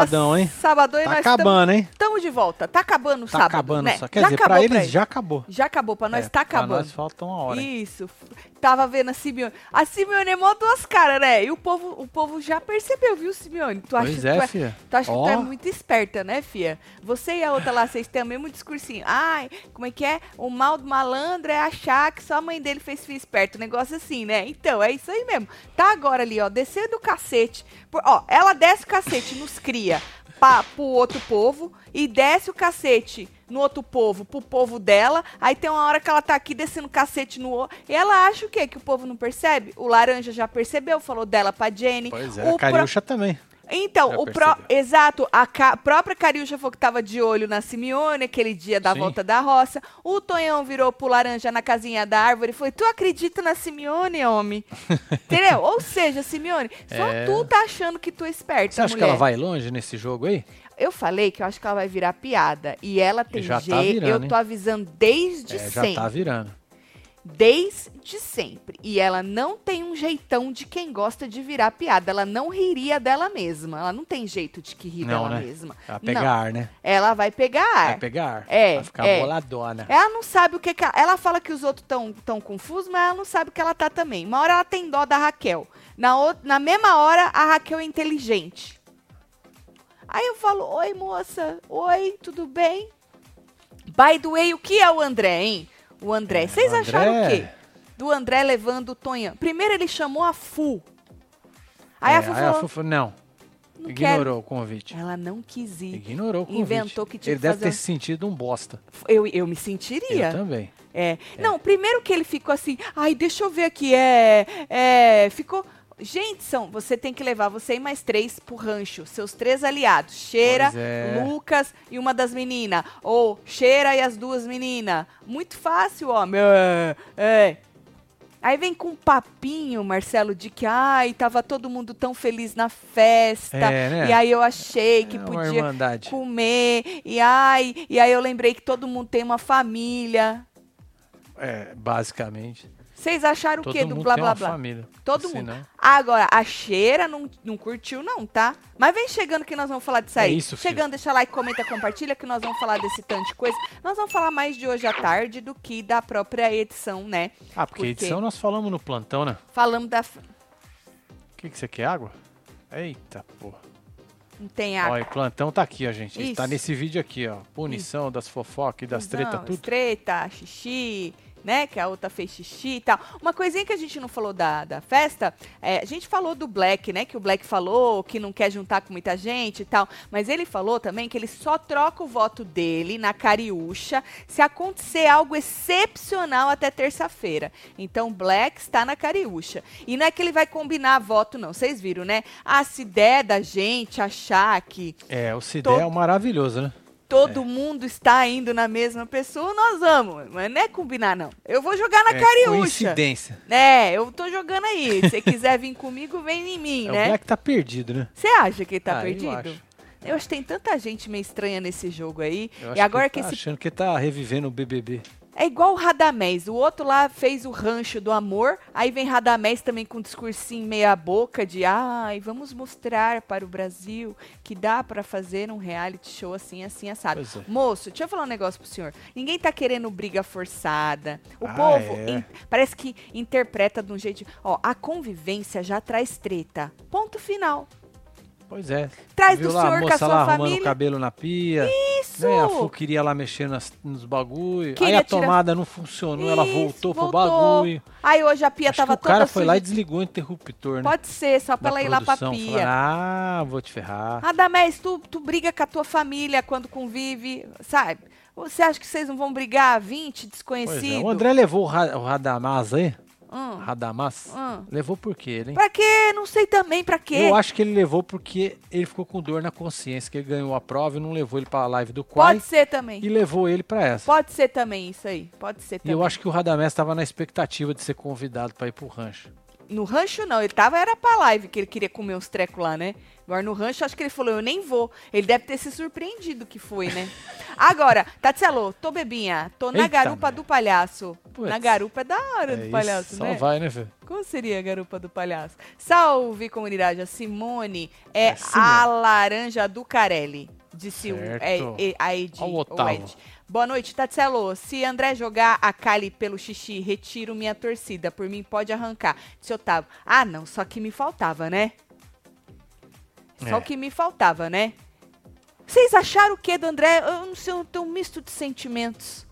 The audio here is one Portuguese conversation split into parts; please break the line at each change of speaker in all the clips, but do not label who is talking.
Sabadão, hein?
Sabadão e
Tá
nós
acabando, hein?
Estamos de volta. Tá acabando o
Tá
sábado,
acabando
né?
só. Quer
já
dizer,
acabou
pra eles já acabou.
Já acabou, pra nós
É,
tá
pra
acabando.
nós falta uma hora.
Isso. Tava vendo a Simeone. A Simeone é mó duas caras, né? E o povo, o povo já percebeu, viu, Simeone? Tu acha,
Pois
que
é,
tu, é,
filha.
tu acha que tu é muito esperta, né, fia? Você e a outra lá, vocês têm o mesmo discursinho. Ai, como é que é? O mal do malandro é achar que só a mãe dele fez filho esperto. Um negócio assim, né? Então, é isso aí mesmo. Tá agora ali, ó, descendo o cacete. Por- ó, ela desce o cacete, nos cria pra, pro outro povo e desce o cacete no outro povo, pro povo dela. Aí tem uma hora que ela tá aqui descendo o cacete no outro. E ela acha o quê? Que o povo não percebe? O Laranja já percebeu, falou dela pra Jenny.
Pois é,
o
a Cariúcha também.
Então,
Já
o
percebeu.
exato, a ca- própria Cariúcha falou que tava de olho na Simeone, aquele dia da
Sim.
volta da roça. O Tonhão virou pro laranja na casinha da árvore e falou: Tu acredita na Simeone, homem? Entendeu? Ou seja, Simeone, só
É.
tu tá achando que tu é esperta.
Você acha que
mulher.
ela vai longe nesse jogo aí?
Eu falei que eu acho que ela vai virar piada. E ela tem
já tá
jeito.
virando,
eu tô avisando desde
é, já
sempre.
tá virando.
Desde sempre. E ela não tem um jeitão de quem gosta de virar piada. Ela não riria dela mesma. Ela não tem jeito de que ri
Não,
dela
né?
mesma.
Vai
Não.
pegar ar, né?
Ela vai pegar ar.
Vai pegar ar.
É,
Vai ficar
é.
boladona.
Ela não sabe o que, que ela, ela fala que os outros estão tão confusos, mas ela não sabe o que ela tá também. Uma hora ela tem dó da Raquel. Na, outra, na mesma hora, a Raquel é inteligente. Aí eu falo, oi moça, oi, tudo bem? By the way, o que é o André, hein? O André. Vocês
o
acharam o quê? Do André levando o Tonhão. Primeiro ele chamou a Fu. Aí
É,
a Fu
aí a
falou,
Fufu, não,
não
ignorou
quero.
o convite.
Ela não quis ir.
Ignorou o convite.
Inventou que tinha
Ele
que
deve ter
um-
se sentido um bosta.
Eu, eu me sentiria.
Eu também.
É. Não, primeiro que ele ficou assim, ai, deixa eu ver aqui, é, é, ficou... Gente, são, você tem que levar você e mais três pro rancho, seus três aliados, Cheira,
é.
Lucas e uma das meninas, ou Cheira e as duas meninas. Muito fácil, homem. É, é. Aí vem com um papinho, Marcelo, de que, ai, tava todo mundo tão feliz na festa,
É, né?
e aí eu achei que
é
podia comer, e ai, e aí eu lembrei que todo mundo tem uma família.
É, basicamente.
Vocês acharam
Todo
o quê do blá blá blá?
família.
Todo
Se
mundo.
não-
Agora, a cheira não, não curtiu, não, tá? Mas vem chegando que nós vamos falar disso
É
aí.
isso, filho.
chegando, deixa like, comenta, compartilha, que nós vamos falar desse tanto de coisa. Nós vamos falar mais de hoje à tarde do que da própria edição, né?
Ah, porque
Por quê?
edição nós falamos no plantão, né?
Falamos da.
O que, que você quer, água? Eita, porra.
Não tem água.
Olha, o plantão tá aqui, ó, gente. Tá
Isso.
nesse vídeo aqui, ó. Punição das fofocas e das tretas,
Não,
tudo.
Treta, xixi, né? Que a outra fez xixi e tal. Uma coisinha que a gente não falou da, da festa, é, a gente falou do Black, né? Que o Black falou que não quer juntar com muita gente e tal. Mas ele falou também que ele só troca o voto dele na Cariúcha se acontecer algo excepcional até terça-feira. Então, Black está na Cariúcha. E não é que ele vai combinar voto, não. Vocês viram, né? Ah, se der da gente achar que
É, o Cidé
Todo-
é um maravilhoso, né?
Todo mundo está indo na mesma pessoa, nós vamos. Mas não é combinar, não. Eu vou jogar na
é
cariúcha.
coincidência.
É, eu tô jogando aí. Se você quiser vir comigo, vem em mim,
É, O
né?
Black tá perdido, né?
Você acha que ele tá
Ah, eu
perdido?
acho.
Eu acho que tem tanta gente meio estranha nesse jogo aí.
Eu
E agora
que,
que
ele tá
esse
achando que tá revivendo o BBB.
É igual o Radamés. O outro lá fez o rancho do amor. Aí vem Radamés também com um discursinho meia boca de ai, vamos mostrar para o Brasil que dá para fazer um reality show assim, assim, assado.
É.
Moço, deixa eu falar um negócio pro senhor. Ninguém tá querendo briga forçada. O
Ah,
povo
é.
in- parece que interpreta de um jeito. Ó, a convivência já traz treta. Ponto final.
Pois é.
Traz
Viu
do
lá
senhor
a
com a
moça
sua
lá arrumando
família.
o cabelo na pia.
Isso!
Né? A Fu queria lá mexer nas, nos bagulho. Aí
Queria
a
tirar-
tomada não funcionou, ela
Isso,
voltou, pro
voltou.
bagulho.
Aí hoje a pia
Acho
tava
que o cara
toda
foi lá e
suja.
desligou o interruptor, né?
Pode ser, só pra ela ir lá pra pia.
falando, ah, vou te ferrar.
Radamés, tu, tu briga com a tua família quando convive, sabe? Você acha que vocês não vão brigar 20
Pois
desconhecidos?
é. O André levou o, Ra o Radamaz aí.
Hum,
Radamaz?
hum.
Levou por quê, ele, hein?
Pra quê? Não sei também pra quê.
Eu acho que ele levou porque ele ficou com dor na consciência, que ele ganhou a prova e não levou ele pra live do Quai
Pode ser também.
e levou ele pra essa.
Pode ser também isso aí. Pode ser
E
também.
eu acho que o Radamés estava na expectativa de ser convidado pra ir pro rancho.
No rancho não, ele tava, era pra live que ele queria comer uns trecos lá, né? Agora no rancho, acho que ele falou, eu nem vou. Ele deve ter se surpreendido que foi, né? Agora, Tatselo, tô bebinha, tô na
Eita,
garupa
mulher.
do palhaço. Na garupa é da hora
É
do
isso,
palhaço,
só
né?
vai, né, filho?
Como seria a garupa do palhaço? Salve, comunidade. A Simone é
É
a laranja do Carelli. Disse o, é, é, a Ed,
Ó o
o
Otávio.
Ed. Boa noite, Tatselo. Se André jogar a Kali pelo xixi, retiro minha torcida. Por mim, pode arrancar. Disse Otávio. Ah, não. Só que me faltava, né? Só
É.
que me faltava, né? Vocês acharam o que do André? Eu não sei, eu tenho um misto de sentimentos.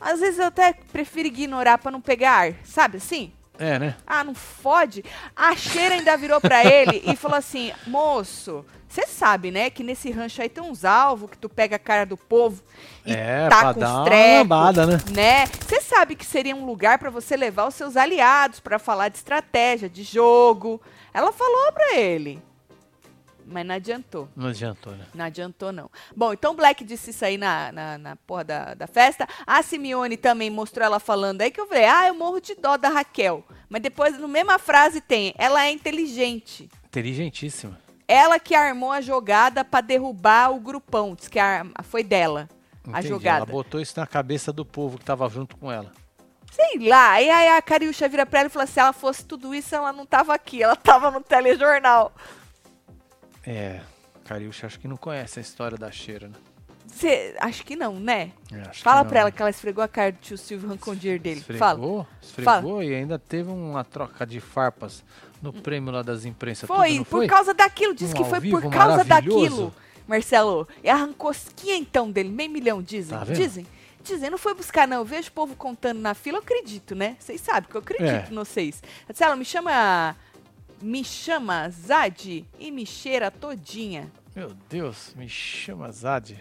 Às vezes eu até prefiro ignorar pra não pegar ar, sabe assim?
É, né?
Ah, não fode. A cheira ainda virou pra ele e falou assim: moço, você sabe, né, que nesse rancho aí tem uns alvos que tu pega a cara do povo e
É,
tá com os
uma
trecos,
né?
né? Você sabe que seria um lugar pra você levar os seus aliados pra falar de estratégia, de jogo. Ela falou pra ele. Mas não adiantou.
Não adiantou, né?
Não adiantou, não. Bom, então Black disse isso aí na, na, na porra da, da festa. A Simeone também mostrou ela falando aí que eu falei, ah, eu morro de dó da Raquel. Mas depois, na mesma frase, tem, ela é inteligente.
Inteligentíssima.
Ela que armou a jogada pra derrubar o grupão. Diz que a foi dela, a
Entendi.
jogada.
Ela botou isso na cabeça do povo que tava junto com ela.
Sei lá. E aí a Cariúcha vira pra ela e fala: se ela fosse tudo isso, ela não tava aqui, ela tava no telejornal.
É, Cariúcha acho que não conhece a história da cheira, né?
Cê, acho que não, né?
É,
Fala
não,
pra ela
né?
que ela esfregou a cara do tio Silvio arrancou o dinheiro dele.
Esfregou,
Fala.
esfregou e ainda teve uma troca de farpas no prêmio lá das imprensas.
Foi, por
foi?
causa daquilo. Diz
Um
que foi
vivo
por causa daquilo, Marcelo. E arrancou os quinhentão dele, meio milhão, dizem.
Tá
dizem. Dizem, não foi buscar, não. Eu vejo o povo contando na fila, eu acredito, né? Vocês sabem que eu acredito
É.
em vocês. Marcelo, me chama. Me chama Zad e me cheira todinha.
Meu Deus, me chama Zad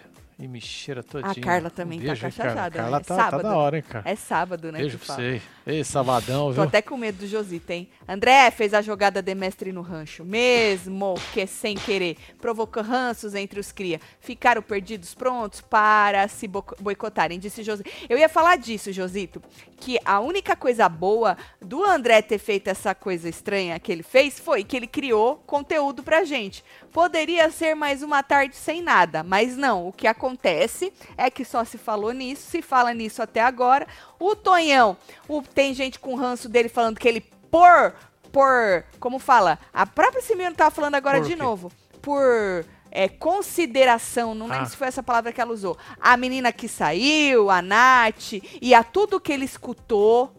e me cheira todinho.
A Carla também tá
Beijo, Carla.
cachajada,
Carla
né?
tá, tá
Sábado.
da hora, hein, cara.
É sábado, né?
Beijo pra
fala.
você. Ei, sabadão,
Tô
viu?
até com medo do Josita, hein? André fez a jogada de mestre no rancho, mesmo que sem querer, provocou ranços entre os cria. Ficaram perdidos prontos para se boicotarem, disse Josito. Eu ia falar disso, Josito, que a única coisa boa do André ter feito essa coisa estranha que ele fez foi que ele criou conteúdo pra gente. Poderia ser mais uma tarde sem nada, mas não. O que acontece é que só se falou nisso, se fala nisso até agora. O Tonhão, o- tem gente com ranço dele falando que ele por por, como fala, a própria Simeone tava falando agora
Por
de
quê?
novo, por é, consideração, não lembro
Ah.
se foi essa palavra que ela usou. A menina que saiu, a Nath, e a tudo que ele escutou,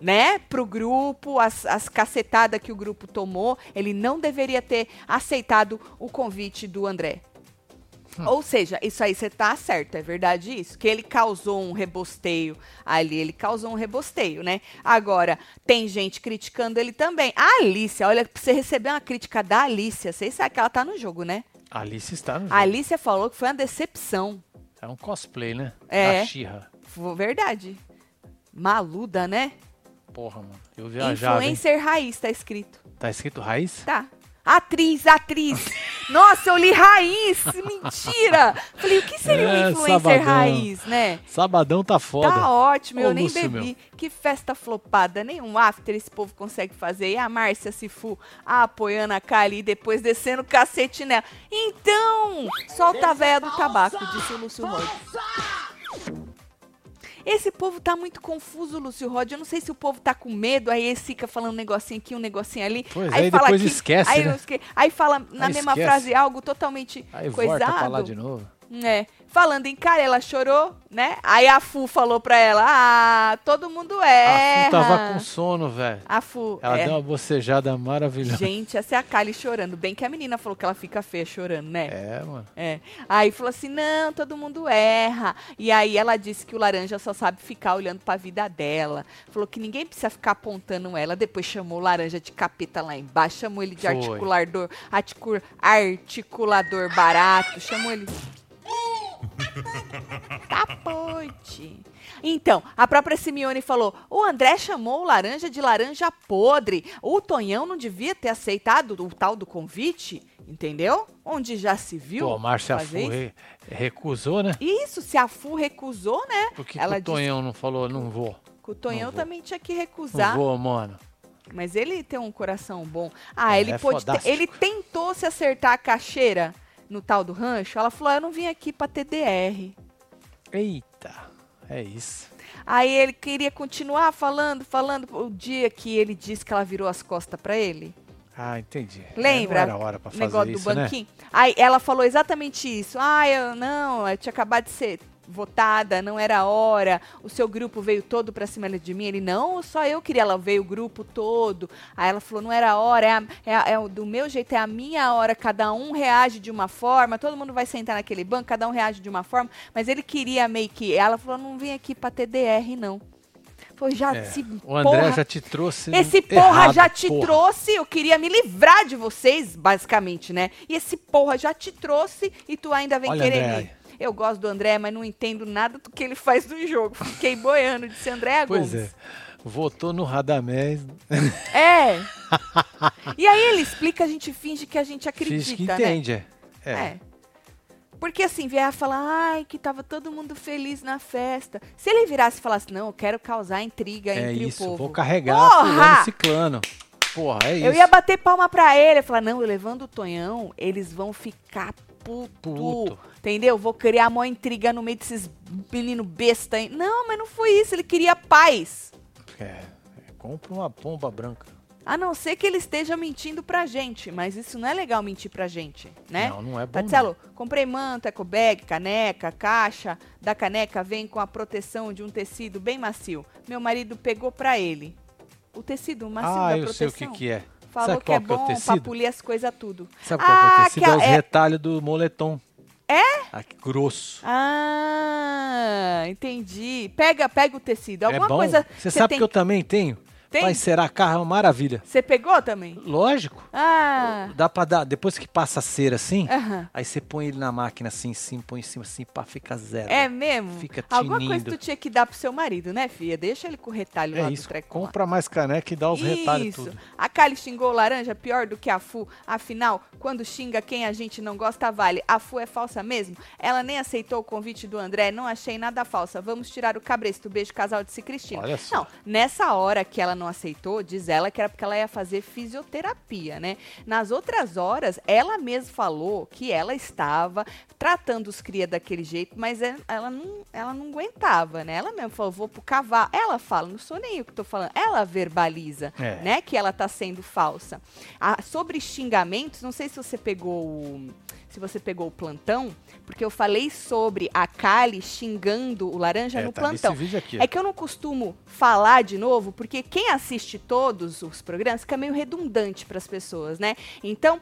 né, pro grupo, as, as cacetadas que o grupo tomou, ele não deveria ter aceitado o convite do André. Ou seja, isso aí você tá certo, é verdade isso. Que ele causou um rebosteio ali, ele causou um rebosteio, né? Agora, tem gente criticando ele também. A Alicia, olha, pra você receber uma crítica da Alicia, vocês sabem que ela tá no jogo, né?
Alice está no jogo.
A Alicia falou que foi uma decepção.
É um cosplay, né?
É.
Da Xirra.
Verdade. Maluda, né?
Porra, mano. Eu viajava, hein?
Influencer raiz, tá escrito.
Tá escrito raiz?
Tá. Atriz, atriz. Nossa, eu li raiz. Mentira. Falei, o que seria um
É,
influencer
sabadão.
raiz, né?
Sabadão tá foda.
Tá ótimo, eu
Ô,
nem
Lúcio,
bebi.
meu.
Que festa flopada, nenhum after esse povo consegue fazer. E a Márcia Sifu apoiando a Kali e depois descendo o cacete nela. Então, solta a véia do tabaco, disse o Lúcio Rod. Esse povo tá muito confuso, Lúcio Rod. Eu não sei se o povo tá com medo, aí eles ficam falando um negocinho aqui, um negocinho ali.
Pois
aí
é, e
fala
depois
aqui,
esquece,
aí,
né?
aí fala na
Aí
mesma
esquece.
frase algo totalmente
Aí
coisado.
volta pra lá de novo.
É. Falando em cara, ela chorou, né? Aí a Fu falou pra ela: Ah, todo mundo
A
erra.
Fu tava com sono, velho.
A Fu.
Ela
é.
deu uma bocejada maravilhosa.
Gente, essa é a Kali chorando. Bem que a menina falou que ela fica feia chorando, né?
É, mano.
É. Aí falou assim: não, todo mundo erra. E aí ela disse que o laranja só sabe ficar olhando pra vida dela. Falou que ninguém precisa ficar apontando ela. Depois chamou o laranja de capeta lá embaixo, chamou ele de
Foi.
articulador, articu- articulador barato, chamou ele. Capote. Então, a própria Simeone falou: o André chamou o laranja de laranja podre. O Tonhão não devia ter aceitado o tal do convite, entendeu? Onde já se viu.
Pô, a Márcia re- recusou, né?
Isso, se a FU recusou, né?
Por que, que
Ela
o Tonhão não falou, não vou?
disse o Tonhão
Não
também tinha que
Não
recusar.
vou, mano.
Mas ele tem um coração bom. Ah,
É,
ele
é
pôde. ter- ele tentou se acertar a caixeira no tal do rancho. Ela falou: "Ah, eu não vim aqui pra TDR.
Eita, é isso.
Aí ele queria continuar falando, falando. O dia que ele disse que ela virou as costas pra ele.
Ah, entendi. É,
Lembra?
Não era hora pra fazer
negócio
isso,
do
né?
banquinho. Aí ela falou exatamente isso. Ah, eu não, eu tinha acabado de ser votada, não era hora. O seu grupo veio todo pra cima de mim. Ele, não, só eu queria. Ela veio o grupo todo. Aí ela falou, não era hora, é, a- é a- é do meu jeito, é a minha hora. Cada um reage de uma forma, todo mundo vai sentar naquele banco, cada um reage de uma forma. Mas ele queria meio que. Ela falou, não vim aqui pra TDR, não. Foi já
É,
se
O André
porra-
já te trouxe.
esse porra
errado,
já te
porra.
trouxe, eu queria me livrar de vocês, basicamente, né? E esse porra já te trouxe e tu ainda vem
Olha,
querer
André.
Eu gosto do André, mas não entendo nada do que ele faz no jogo. Fiquei boiando, disse André
Pois
Gomes.
é. Votou no Radamés.
É. E aí ele explica, a gente finge que a gente acredita,
Fiz que
né?
entende, é. É.
É. Porque assim, vier falar, ai, que tava todo mundo feliz na festa. Se ele virasse e falasse, não, eu quero causar intriga
É
entre
isso,
o povo.
vou carregar
Porra!
fulano ciclano. Porra, é isso.
Eu ia bater palma pra ele. Eu ia falar, não, eu levando o Tonhão, eles vão ficar puto.
Puto.
Entendeu? Vou criar maior intriga no meio desses menino besta aí. Não, mas não foi isso. Ele queria paz.
É, é, compra uma pomba branca.
A não ser que ele esteja mentindo pra gente. Mas isso não é legal mentir pra gente, né?
Não, não é bom.
Marcelo, comprei manta, eco bag, caneca, caixa. Da caneca vem com a proteção de um tecido bem macio. Meu marido pegou pra ele. O tecido macio
ah,
da
eu sei
proteção.
o que, que é.
Falou que é
qual que é o
bom pra
tecido?
polir as coisas tudo.
Sabe qual que é o
Ah,
tecido?
que
É os
é-
retalhos do moletom.
É?
Ah, que grosso.
Ah, entendi. Pega, pega o tecido. Alguma
é bom.
coisa.
Você sabe
tem...
que eu também tenho?
Tem?
Vai a carro é uma maravilha.
Você pegou também?
Lógico.
Ah.
Dá pra dar. Depois que passa a cera assim,
Aham.
aí você põe ele na máquina assim, cima, põe em cima assim, pá, fica zero.
É mesmo?
Fica
Alguma coisa
tinindo.
tu tinha que dar pro seu marido, né, filha? Deixa ele com o retalho lá
É
do
isso.
treco. lá.
Compra mais caneca e dá os retalhos
Isso.
tudo.
A Kali xingou laranja pior do que a Fu. Afinal, quando xinga quem a gente não gosta, vale. A Fu é falsa mesmo? Ela nem aceitou o convite do André. Não achei nada falsa. Vamos tirar o cabresto. Beijo, casal de Cristina.
Olha só.
Não, nessa hora que ela não aceitou, diz ela que era porque ela ia fazer fisioterapia, né? Nas outras horas, ela mesma falou que ela estava tratando os cria daquele jeito, mas é- ela não, ela não aguentava, né? Ela mesmo falou, vou pro cavalo. Ela fala, não sou nem eu que tô falando. Ela verbaliza,
É.
né? Que ela tá sendo falsa. Ah, sobre xingamentos, não sei se você pegou o se você pegou o plantão, porque eu falei sobre a Kali xingando o laranja
É,
no
tá
plantão. É que eu não costumo falar de novo, porque quem assiste todos os programas fica meio redundante para as pessoas, né? Então,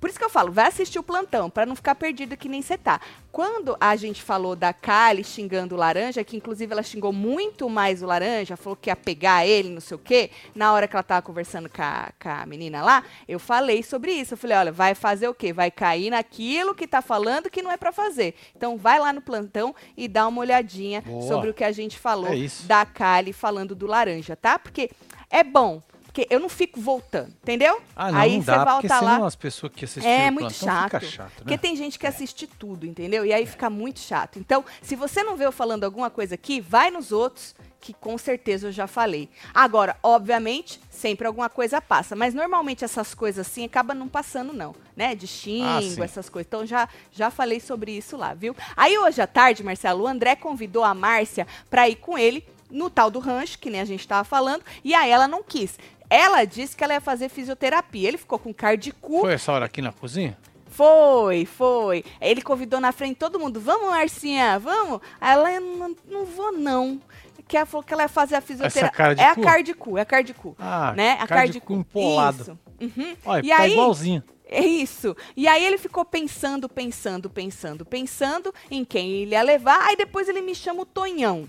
por isso que eu falo, vai assistir o plantão, para não ficar perdido que nem você tá. Quando a gente falou da Kali xingando o laranja, que inclusive ela xingou muito mais o laranja, falou que ia pegar ele, não sei o quê, na hora que ela tava conversando com a, com a menina lá, eu falei sobre isso. Eu falei, olha, vai fazer o quê? Vai cair naquilo que tá falando que não é para fazer. Então vai lá no plantão e dá uma olhadinha
Boa.
sobre o que a gente falou
É
da Kali falando do laranja, tá? Porque é bom. Porque eu não fico voltando, entendeu?
Ah, não,
Aí
não
você
dá, porque
volta
senão
lá.
as pessoas que assistiram
É muito
plantão
chato.
fica chato,
Porque
né?
tem gente que assiste tudo, entendeu? E aí fica muito chato. Então, se você não vê eu falando alguma coisa aqui, vai nos outros, que com certeza eu já falei. Agora, obviamente, sempre alguma coisa passa. Mas normalmente essas coisas assim acabam não passando, não. Né? De xingo,
Ah,
essas coisas. Então já, já falei sobre isso lá, viu? Aí hoje à tarde, Marcelo, o André convidou a Márcia pra ir com ele no tal do rancho, que nem a gente tava falando, e aí ela não quis. Ela disse que ela ia fazer fisioterapia. Ele ficou com cara de cu.
Foi essa hora aqui na cozinha?
Foi, foi. Ele convidou na frente todo mundo. Vamos, Marcinha, vamos? Aí ela, "Eu não, não vou não. Que ela falou que ela ia fazer a fisioterapia. É a cara de cu, é a cara de cu.
Ah,
né? A
cara
cara
de
de
cu
cu.
empolado.
Isso. Uhum.
Olha,
E
tá
aí-
igualzinho.
É isso. E aí ele ficou pensando, pensando, pensando, pensando em quem ele ia levar. Aí depois ele me chama o Tonhão,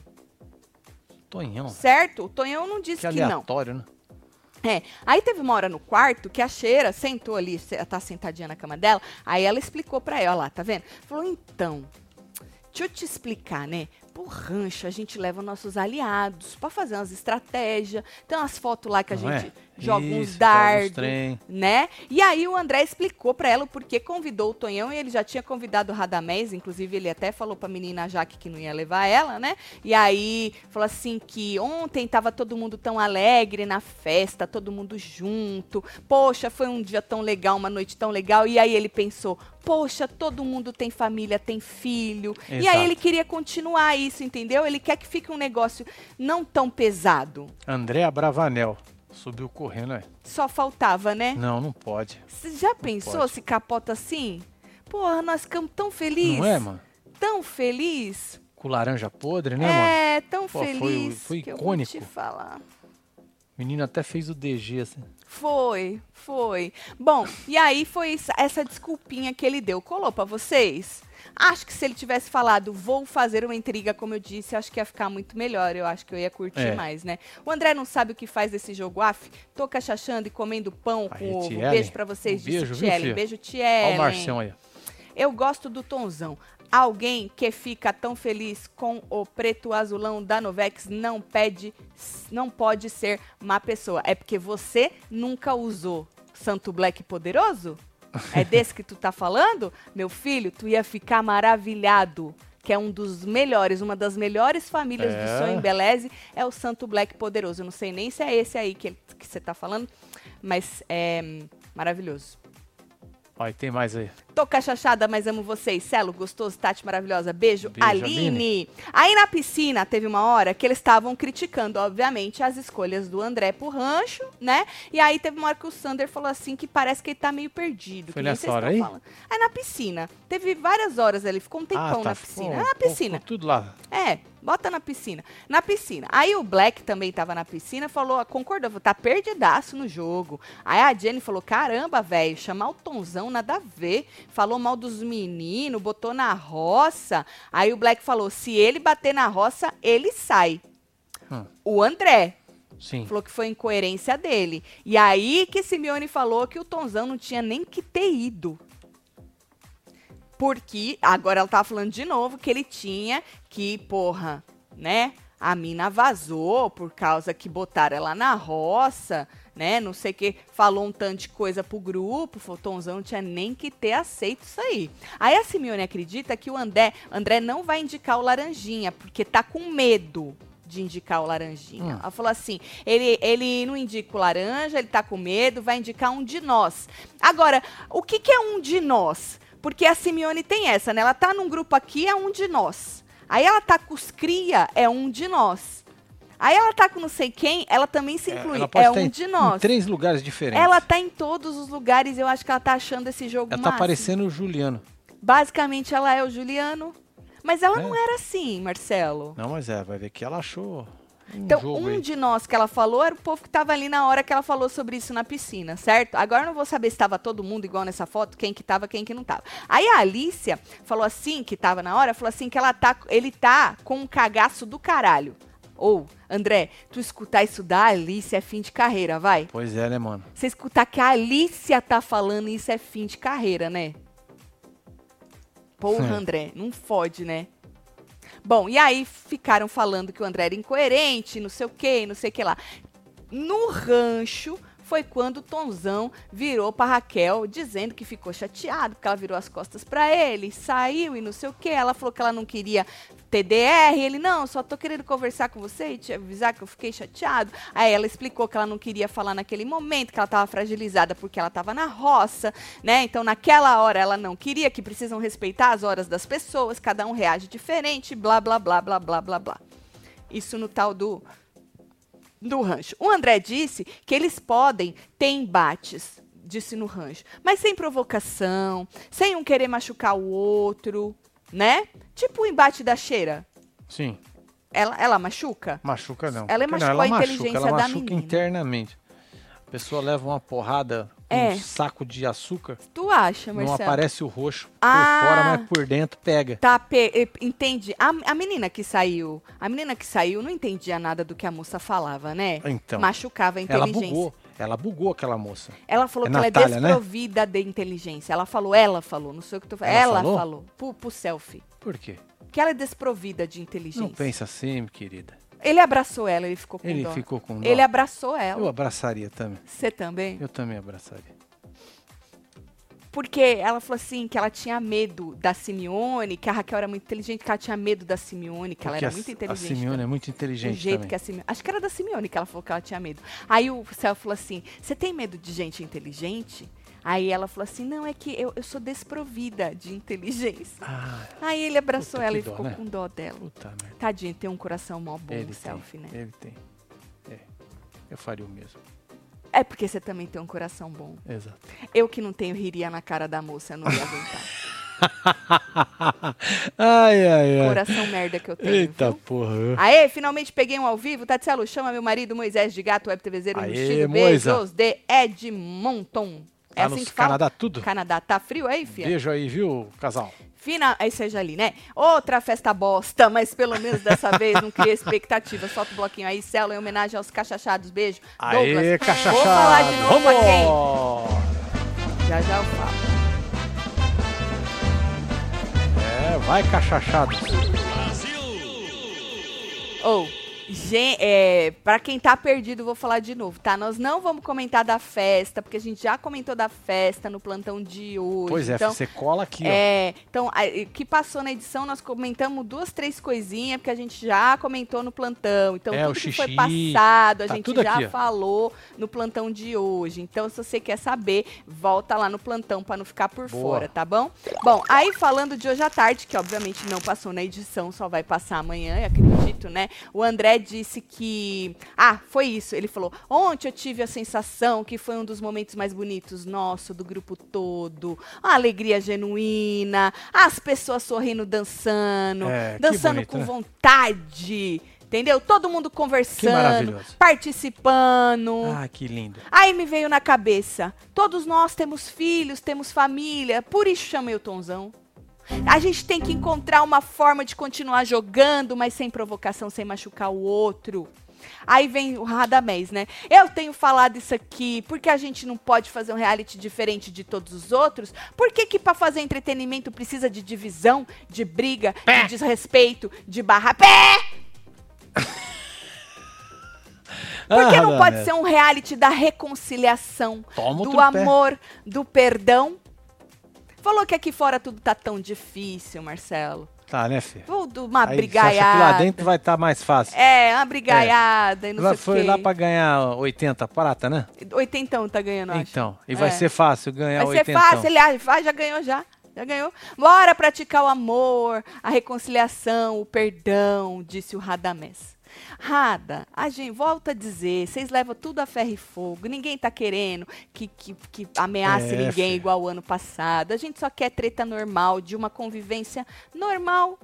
Tonhão.
certo? O Tonhão não disse
Que
que, não.
aleatório, né?
É. Aí teve uma hora no quarto que a Cheira sentou ali, tá sentadinha na cama dela, aí ela explicou pra ela, lá, tá vendo? Falou, então, deixa eu te explicar, né? Pro rancho a gente leva nossos aliados pra fazer umas estratégias. Tem umas fotos lá que a
Não
gente
é?
joga
Isso,
uns dardos, né? E aí o André explicou pra ela o porquê convidou o Tonhão e ele já tinha convidado o Radamés, inclusive ele até falou pra menina Jaque que não ia levar ela, né? E aí falou assim que ontem tava todo mundo tão alegre na festa, todo mundo junto. Poxa, foi um dia tão legal, uma noite tão legal. E aí ele pensou, poxa, todo mundo tem família, tem filho. E aí
Exato.
ele queria continuar isso, entendeu? Ele quer que fique um negócio não tão pesado.
Andréa Bravanel. Subiu correndo, é?
Só faltava, né?
Não, não pode.
Você já pensou
pode.
se capota assim? Porra, nós ficamos tão felizes.
Não é, mano?
Tão feliz.
Com laranja podre, né, mano?
é, tão
Pô, foi-
feliz.
foi
que eu vou te
icônico.
falar.
O menino até fez o DG, assim.
Foi, foi. Bom, e aí foi essa- essa desculpinha que ele deu. Colou pra vocês? Acho que se ele tivesse falado, vou fazer uma intriga, como eu disse, acho que ia ficar muito melhor. Eu acho que eu ia curtir
É.
mais, né? O André não sabe o que faz desse jogo, af. Tô cachachando e comendo pão
Aí,
com ovo.
Tielen,
Beijo pra vocês,
um
disse
beijo,
Tielen. Beijo,
Olha o Marcião aí.
Eu gosto do Tonzão. Alguém que fica tão feliz com o preto azulão da Novex não pede, não pode ser má pessoa. É porque você nunca usou Santo Black Poderoso? É desse que tu tá falando? Meu filho, tu ia ficar maravilhado. Que é um dos melhores, uma das melhores famílias
É.
do seu Embeleze, é o Santo Black Poderoso. Eu não sei nem se é esse aí que, que você tá falando, mas é maravilhoso.
Olha, tem mais aí.
Tô cachachada, mas amo vocês. Celo, gostoso, Tati maravilhosa. Beijo,
Beijo,
Aline.
Aline.
Aí na piscina teve uma hora que eles estavam criticando, obviamente, as escolhas do André pro rancho, né? E aí teve uma hora que o Sander falou assim que parece que ele tá meio perdido.
Foi nessa hora aí?
falando. Aí na piscina. Teve várias horas ali, ficou um tempão na piscina.
ficou-
É na piscina.
tudo lá.
É, bota na piscina. Na piscina. Aí o Black também tava na piscina, falou, concordou, tá perdidaço no jogo. Aí a Jenny falou, caramba, velho, chamar o Tonzão nada a ver. Falou mal dos meninos, botou na roça. Aí o Black falou, se ele bater na roça, ele sai.
Hum.
O André
Sim.
falou que foi incoerência dele. E aí que Simeone falou que o Tonzão não tinha nem que ter ido. Porque, agora ela tava falando de novo que ele tinha que, porra, né? A mina vazou por causa que botaram ela na roça, né? Não sei o que. Falou um tanto de coisa pro grupo. falou, Tonzão não tinha nem que ter aceito isso aí. Aí a Simeone acredita que o André, André não vai indicar o Laranjinha, porque tá com medo de indicar o Laranjinha.
Hum.
Ela falou assim: ele, ele não indica o laranja, ele tá com medo, vai indicar um de nós. Agora, o que, que é um de nós? Porque a Simeone tem essa, né? Ela tá num grupo aqui, é um de nós. Aí ela tá com os cria, é um de nós. Aí ela tá com não sei quem, ela também se inclui,
ela pode
é
estar
um
em,
de
em
nós.
três lugares diferentes.
Ela tá em todos os lugares, eu acho que ela tá achando esse jogo
Ela tá
máximo.
parecendo o Juliano.
Basicamente, ela é o Juliano. Mas ela
É.
não era assim, Marcelo.
Não, mas é, vai ver que ela achou um
Então, um
aí.
de nós que ela falou era o povo que tava ali na hora que ela falou sobre isso na piscina, certo? Agora eu não vou saber se estava todo mundo igual nessa foto, quem que tava, quem que não tava. Aí a Alicia falou assim, que tava na hora, falou assim que ela tá, ele tá com um cagaço do caralho. Ou, André, tu escutar isso da Alicia é fim de carreira, vai.
Pois é, né, mano?
Você escutar que a Alicia tá falando isso é fim de carreira, né? Porra. André, não fode, né? Bom, e aí ficaram falando que o André era incoerente, não sei o que, não sei o que lá. No rancho foi quando o Tonzão virou pra Raquel dizendo que ficou chateado, porque ela virou as costas pra ele, saiu e não sei o que. Ela falou que ela não queria TDR, ele, não, só tô querendo conversar com você e te avisar que eu fiquei chateado. Aí ela explicou que ela não queria falar naquele momento, que ela tava fragilizada porque ela tava na roça, né? Então naquela hora ela não queria, que precisam respeitar as horas das pessoas, cada um reage diferente, blá, blá, blá, blá, blá, blá, blá. Isso no tal do do rancho. O André disse que eles podem ter embates, disse no rancho, mas sem provocação, sem um querer machucar o outro, né? Tipo o embate da cheira.
Sim.
Ela, ela machuca?
Machuca não.
Ela machucou
não,
a
ela
inteligência
machuca, ela
da
machuca
menina.
internamente. A pessoa leva uma porrada,
É.
um saco de açúcar,
Tu acha,
não
Marcelo?
aparece o roxo
Ah.
por fora, mas por dentro pega.
Tá, pe- e- entendi. A, a menina que saiu, a menina que saiu não entendia nada do que a moça falava, né?
Então,
Machucava a
ela
inteligência.
bugou. Ela bugou aquela moça.
Ela falou
É
que ela
Natália,
é
né?
desprovida de inteligência. Ela falou, ela falou, não sei o que tu falando.
Ela
Ela,
falou?
falou, pro, pro selfie.
Por quê?
que ela é desprovida de inteligência.
Não pensa assim, querida.
Ele abraçou ela, ele ficou com
Ele
dó.
ficou com dó.
Ele abraçou
Eu
ela.
abraçaria também.
Você também?
Eu também abraçaria.
Porque ela falou assim que ela tinha medo da Simeone, que a Raquel era muito inteligente, que ela tinha medo da Simeone, que ela
Porque
era
a-
muito
A
inteligente.
Simeone é muito
do
inteligente
jeito
também.
que a Simeone. Acho que era da Simeone que ela falou que ela tinha medo. Aí o Céu falou assim: Você tem medo de gente inteligente? Aí ela falou assim: Não, é que eu, eu sou desprovida de inteligência.
Ah,
Aí ele abraçou ela e
dó,
ficou
né?
com dó dela.
puta merda.
Tadinho, tem um coração mó bom
Ele
selfie, né?
tem. Ele tem. É. Eu faria o mesmo.
É porque você também tem um coração bom.
Exato.
Eu que não tenho riria na cara da moça, eu não ia aguentar.
ai, ai, ai.
coração merda que eu tenho.
Eita
viu?
porra.
Aê, finalmente peguei um ao vivo. Tatielo, chama meu marido Moisés de Gato, Web TVzeiro, no
Aê, Moisa.
beijos de Edmonton. É
Tá
assim que fala?
Canadá tudo?
Canadá. Tá frio aí, fia?
Beijo aí, viu, casal?
Final... Aí seja ali, né? Outra festa bosta, mas pelo menos dessa vez não cria expectativa. Solta o bloquinho aí, Celo, em homenagem aos cachachados. Beijo.
Aê,
Douglas,
cachachado.
Vou falar de novo pra quem?
Vamos!
Já já eu falo.
É, vai cachachado.
Ou, gen- é, pra quem tá perdido, vou falar de novo, tá? Nós não vamos comentar da festa, porque a gente já comentou da festa no plantão de hoje.
Pois é,
então,
você cola aqui, ó.
É, então, a- e que passou na edição, nós comentamos duas, três coisinhas, porque a gente já comentou no plantão. Então,
É, o
tudo que foi
xixi,
passado, a
tá
gente já
aqui, ó.
falou no plantão de hoje. Então, se você quer saber, volta lá no plantão pra não ficar por
Boa.
fora, tá bom? Bom, aí falando de hoje à tarde, que obviamente não passou na edição, só vai passar amanhã, eu acredito, né? O André disse que. Ah, foi isso. Ele falou: ontem eu tive a sensação que foi um dos momentos mais bonitos nosso, do grupo todo. A alegria genuína, as pessoas sorrindo, dançando,
É,
dançando
bonito,
com
né?
vontade. Entendeu? Todo mundo conversando, participando.
Ah, que lindo.
Aí me veio na cabeça: todos nós temos filhos, temos família, por isso chamei o Tonzão. A gente tem que encontrar uma forma de continuar jogando, mas sem provocação, sem machucar o outro. Aí vem o Radamés, né? Eu tenho falado isso aqui, porque a gente não pode fazer um reality diferente de todos os outros? Por que que pra fazer entretenimento precisa de divisão, de briga, de desrespeito, de barra pé? Por que
Ah,
não pode ser um reality da reconciliação,
Toma
do
outro pé.
amor, do perdão? Falou que aqui fora tudo tá tão difícil, Marcelo.
Tá, né, filho?
De uma
Aí você acha que
brigaiada.
lá dentro vai estar mais fácil.
É, uma brigaiada e não
Ela
sei
foi
o quê.
lá pra ganhar 80 prata, né?
Oitentão tá ganhando, acho.
Então, e vai
É.
ser fácil ganhar
Vai ser
80.
fácil, ele vai, já ganhou já. Já ganhou. Bora praticar o amor, a reconciliação, o perdão, disse o Radamés. Rada, a gente volta a dizer, vocês levam tudo a ferro e fogo, ninguém tá querendo que, que, que ameace
É,
ninguém
filho.
igual o ano passado. A gente só quer treta normal, de uma convivência normal.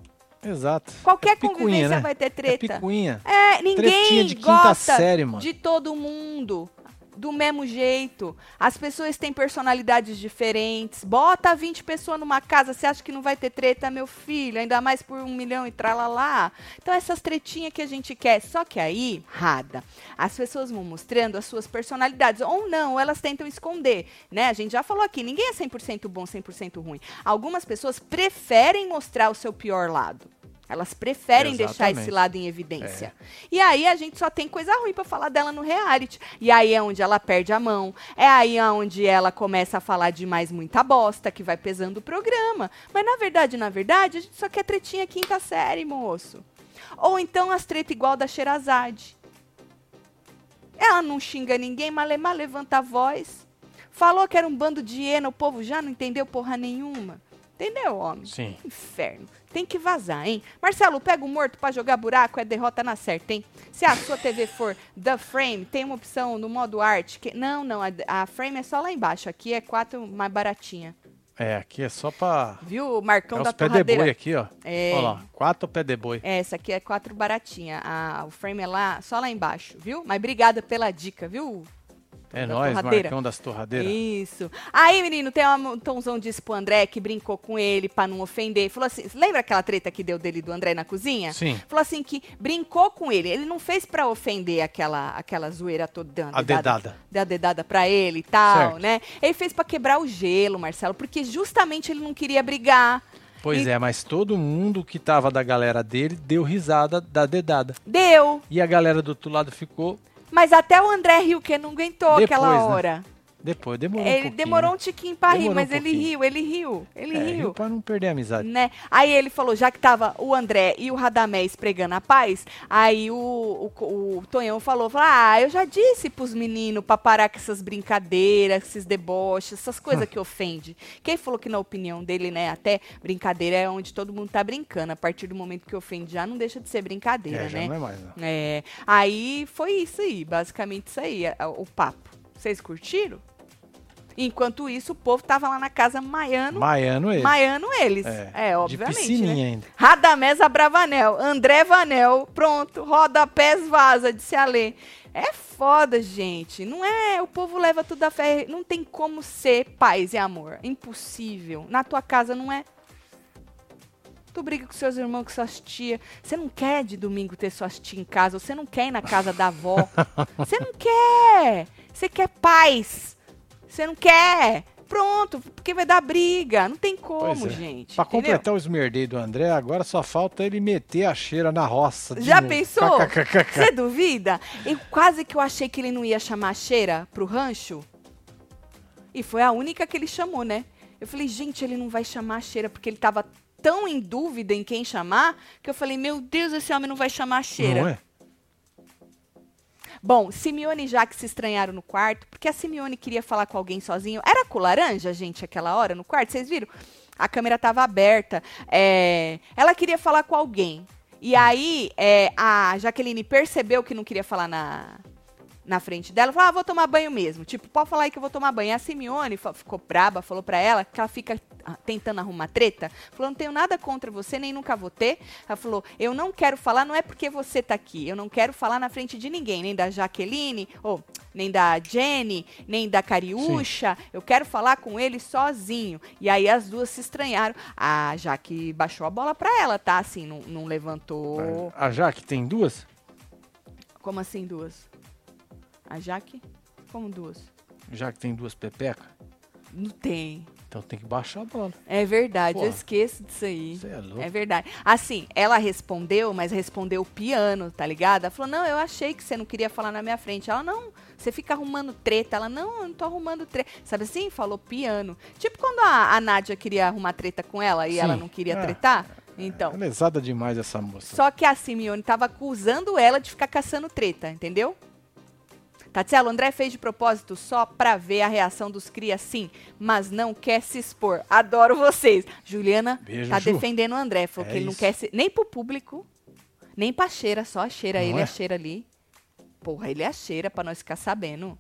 Exato.
Qualquer
É picuinha,
convivência
né?
vai ter
É
treta.
picuinha.
É, ninguém
Tretinha de
gosta
série, mano.
de todo mundo. Do mesmo jeito. As pessoas têm personalidades diferentes. Bota 20 pessoas numa casa, você acha que não vai ter treta, meu filho? Ainda mais por um milhão e tralalá. Então, essas tretinhas que a gente quer. Só que aí, rada. As pessoas vão mostrando as suas personalidades. Ou não, elas tentam esconder. Né? A gente já falou aqui, ninguém é 100% bom, 100% ruim. Algumas pessoas preferem mostrar o seu pior lado. Elas preferem deixar esse
Exatamente.
lado em evidência. E aí a gente só tem coisa ruim pra falar dela no reality. E aí é onde ela perde a mão. É aí onde ela começa a falar demais muita bosta, que vai pesando o programa. Mas na verdade, na verdade, a gente só quer tretinha quinta série, moço. Ou então as tretas igual da Sherazade. Ela não xinga ninguém, malemar levanta a voz. Falou que era um bando de hiena, o povo já não entendeu porra nenhuma. Entendeu, homem?
Sim.
Inferno. Tem que vazar, hein? Marcelo, pega o morto pra jogar buraco, é derrota na certa, hein? Se a sua TV for The Frame, tem uma opção no modo arte. Que... Não, não, a, a Frame é só lá embaixo. Aqui é quatro mais baratinha.
É, aqui é só pra.
Viu? O Marcão
É
da
os pé de
torradeira.
boi aqui, ó.
É.
Olha lá, quatro pé de boi.
É, essa aqui é quatro baratinha. A, o frame é lá, só lá embaixo, viu? Mas obrigada pela dica, viu?
É
da
nóis,
torradeira.
Marcão das Torradeiras.
Isso. Aí, menino, tem um Tomzão disse pro André que brincou com ele pra não ofender. Falou assim: lembra aquela treta que deu dele do André na cozinha?
Sim.
Falou assim que brincou com ele. Ele não fez pra ofender aquela, aquela zoeira toda. uma
A dedada.
Deu a dedada pra ele e tal,
Certo.
né? Ele fez pra quebrar o gelo, Marcelo, porque justamente ele não queria brigar.
Pois
E-
é, mas todo mundo que tava da galera dele deu risada da dedada.
Deu.
E a galera do outro lado ficou
Mas até o André riu, que não aguentou
Depois,
aquela
né? Depois, demorou um
Ele
pouquinho.
demorou um
né?
tiquinho pra rir, mas
um
ele riu, ele riu, ele
É,
riu.
riu pra não perder a amizade.
Né? Aí ele falou, já que tava o André e o Radamés pregando a paz, aí o, o, o Tonhão falou, falou, ah, eu já disse pros meninos pra parar com essas brincadeiras, esses deboches, essas coisas que ofende. Quem falou que na opinião dele, né, até brincadeira é onde todo mundo tá brincando. A partir do momento que ofende já não deixa de ser brincadeira,
É, já
né?
não é mais. Né?
É, aí foi isso aí, basicamente isso aí, o papo. Vocês curtiram? Enquanto isso, o povo tava lá na casa maiano,
Maiano ele.
maiano eles.
É,
É, obviamente.
De piscininha
né?
ainda.
Radamés Abravanel, André Vanel, pronto, rodapés vaza, disse a Lê. É foda, gente. Não é. O povo leva tudo a fé. Não tem como ser paz e amor. Impossível. Na tua casa não é. Tu briga com seus irmãos, com suas tias. Você não quer de domingo ter suas tias em casa. Você não quer ir na casa da avó. Você não quer. Você quer paz. Você não quer. Pronto, porque vai dar briga. Não tem como,
é.
gente.
Pra
entendeu?
completar o esmerdeio do André, agora só falta ele meter a cheira na roça.
Já
novo.
pensou? Você duvida? Eu quase que eu achei que ele não ia chamar a Cheira pro rancho. E foi a única que ele chamou, né? Eu falei, gente, ele não vai chamar a Cheira, porque ele tava tão em dúvida em quem chamar, que eu falei, meu Deus, esse homem não vai chamar a Cheira.
Não é?
Bom, Simeone e Jaque se estranharam no quarto, porque a Simeone queria falar com alguém sozinho. Era com laranja, gente, aquela hora no quarto, vocês viram? A câmera estava aberta. é, Ela queria falar com alguém. E aí, é, a Jaqueline percebeu que não queria falar na, na frente dela. Falou, ah, vou tomar banho mesmo. Tipo, pode falar aí que eu vou tomar banho. A Simeone ficou braba, falou pra ela que ela fica ah, tentando arrumar treta. Falou, não tenho nada contra você, nem nunca vou ter. Ela falou, eu não quero falar, não é porque você tá aqui. Eu não quero falar na frente de ninguém, nem da Jaqueline, ou nem da Jenny, nem da Cariúcha. Eu quero falar com ele sozinho. E aí as duas se estranharam. A Jaque baixou a bola pra ela, tá? Assim, não, não levantou.
A Jaque tem duas?
Como assim duas? A Jaque? Como duas?
Jaque tem duas pepecas?
Não tem.
Então tem que baixar a bola.
É verdade, eu
Porra.
esqueço disso aí.
Você é louco.
É verdade. Assim, ela respondeu, mas respondeu piano, tá ligado? Ela falou: Não, eu achei que você não queria falar na minha frente. Ela, não, você fica arrumando treta. Ela, não, eu não tô arrumando treta. Sabe assim? Falou piano. Tipo quando a, a Nádia queria arrumar treta com ela e
Sim.
ela não queria
Ah.
tretar. Então.
É demais essa moça.
Só que a Simeone tava acusando ela de ficar caçando treta, entendeu? Tatielo, o André fez de propósito só pra ver a reação dos cria sim, mas não quer se expor. Adoro vocês. Juliana
Beijo,
tá
Ju.
defendendo o André, falou
É
que ele não
isso.
quer se, nem pro público, nem pra cheira, só a cheira,
Não
ele
é?
é cheira ali. Porra, ele é a cheira pra nós ficar sabendo.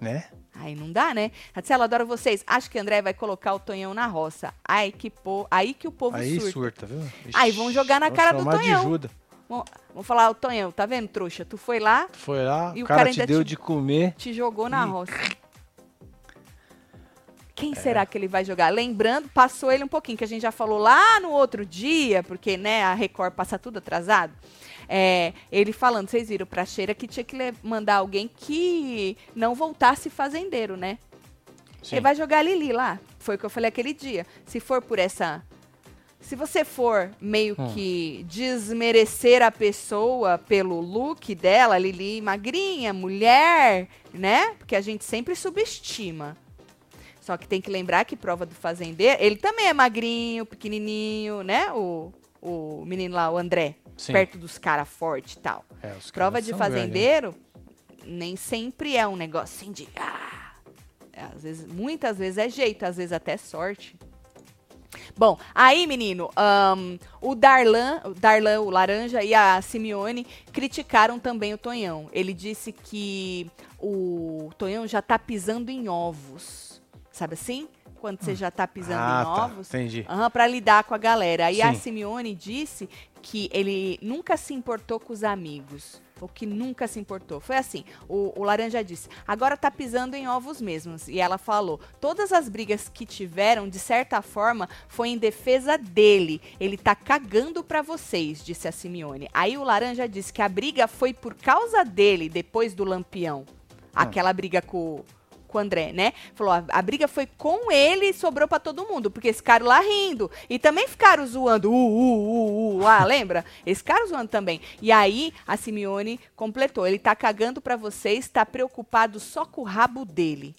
Né?
Aí não dá, né? Tatielo, adoro vocês. Acho que André vai colocar o Tonhão na roça. Ai, que po... Aí que o povo
Aí
surta.
surta, viu?
Aí vão jogar na cara do Tonhão.
De Judas.
Vamos falar, o Tonhão, tá vendo, trouxa? Tu foi lá,
Foi lá,
E
o cara,
cara
te deu
te-
de comer.
te jogou na
Ih.
roça. Quem será que ele vai jogar? Lembrando, passou ele um pouquinho, que a gente já falou lá no outro dia, porque né, a Record passa tudo atrasado. É, ele falando, vocês viram pra Cheira que tinha que mandar alguém que não voltasse fazendeiro, né?
Sim.
Ele vai jogar a Lili lá. Foi o que eu falei aquele dia. Se for por essa. Se você for meio
Hum.
que desmerecer a pessoa pelo look dela, Lili magrinha, mulher, né? Porque a gente sempre subestima. Só que tem que lembrar que prova do fazendeiro, ele também é magrinho, pequenininho, né? O, o menino lá, o André,
Sim.
perto dos caras fortes e tal.
É, os
Prova de fazendeiro nem sempre é um negócio assim de. Ah, É, às vezes, muitas vezes é jeito, às vezes até sorte. Bom, aí, menino, ahn, o Darlan, o Darlan, o Laranja e a Simeone criticaram também o Tonhão. Ele disse que o Tonhão já tá pisando em ovos. Sabe assim? Quando você já tá pisando
ah,
em
tá.
ovos.
Entendi.
Aham, pra lidar com a galera. E a
Sim.
Simeone disse que ele nunca se importou com os amigos. Ou que nunca se importou. Foi assim, o, o Laranja disse, agora tá pisando em ovos mesmos. E ela falou, todas as brigas que tiveram, de certa forma, foi em defesa dele. Ele tá cagando pra vocês, disse a Simeone. Aí o Laranja disse que a briga foi por causa dele, depois do Lampião. Aquela briga com, com o André, né? Falou, a, a briga foi com ele e sobrou pra todo mundo, porque esse cara lá rindo. E também ficaram zoando, uh, uh, uh, uh, lá, lembra? Esse cara zoando também. E aí, a Simeone completou, ele tá cagando pra vocês, tá preocupado só com o rabo dele.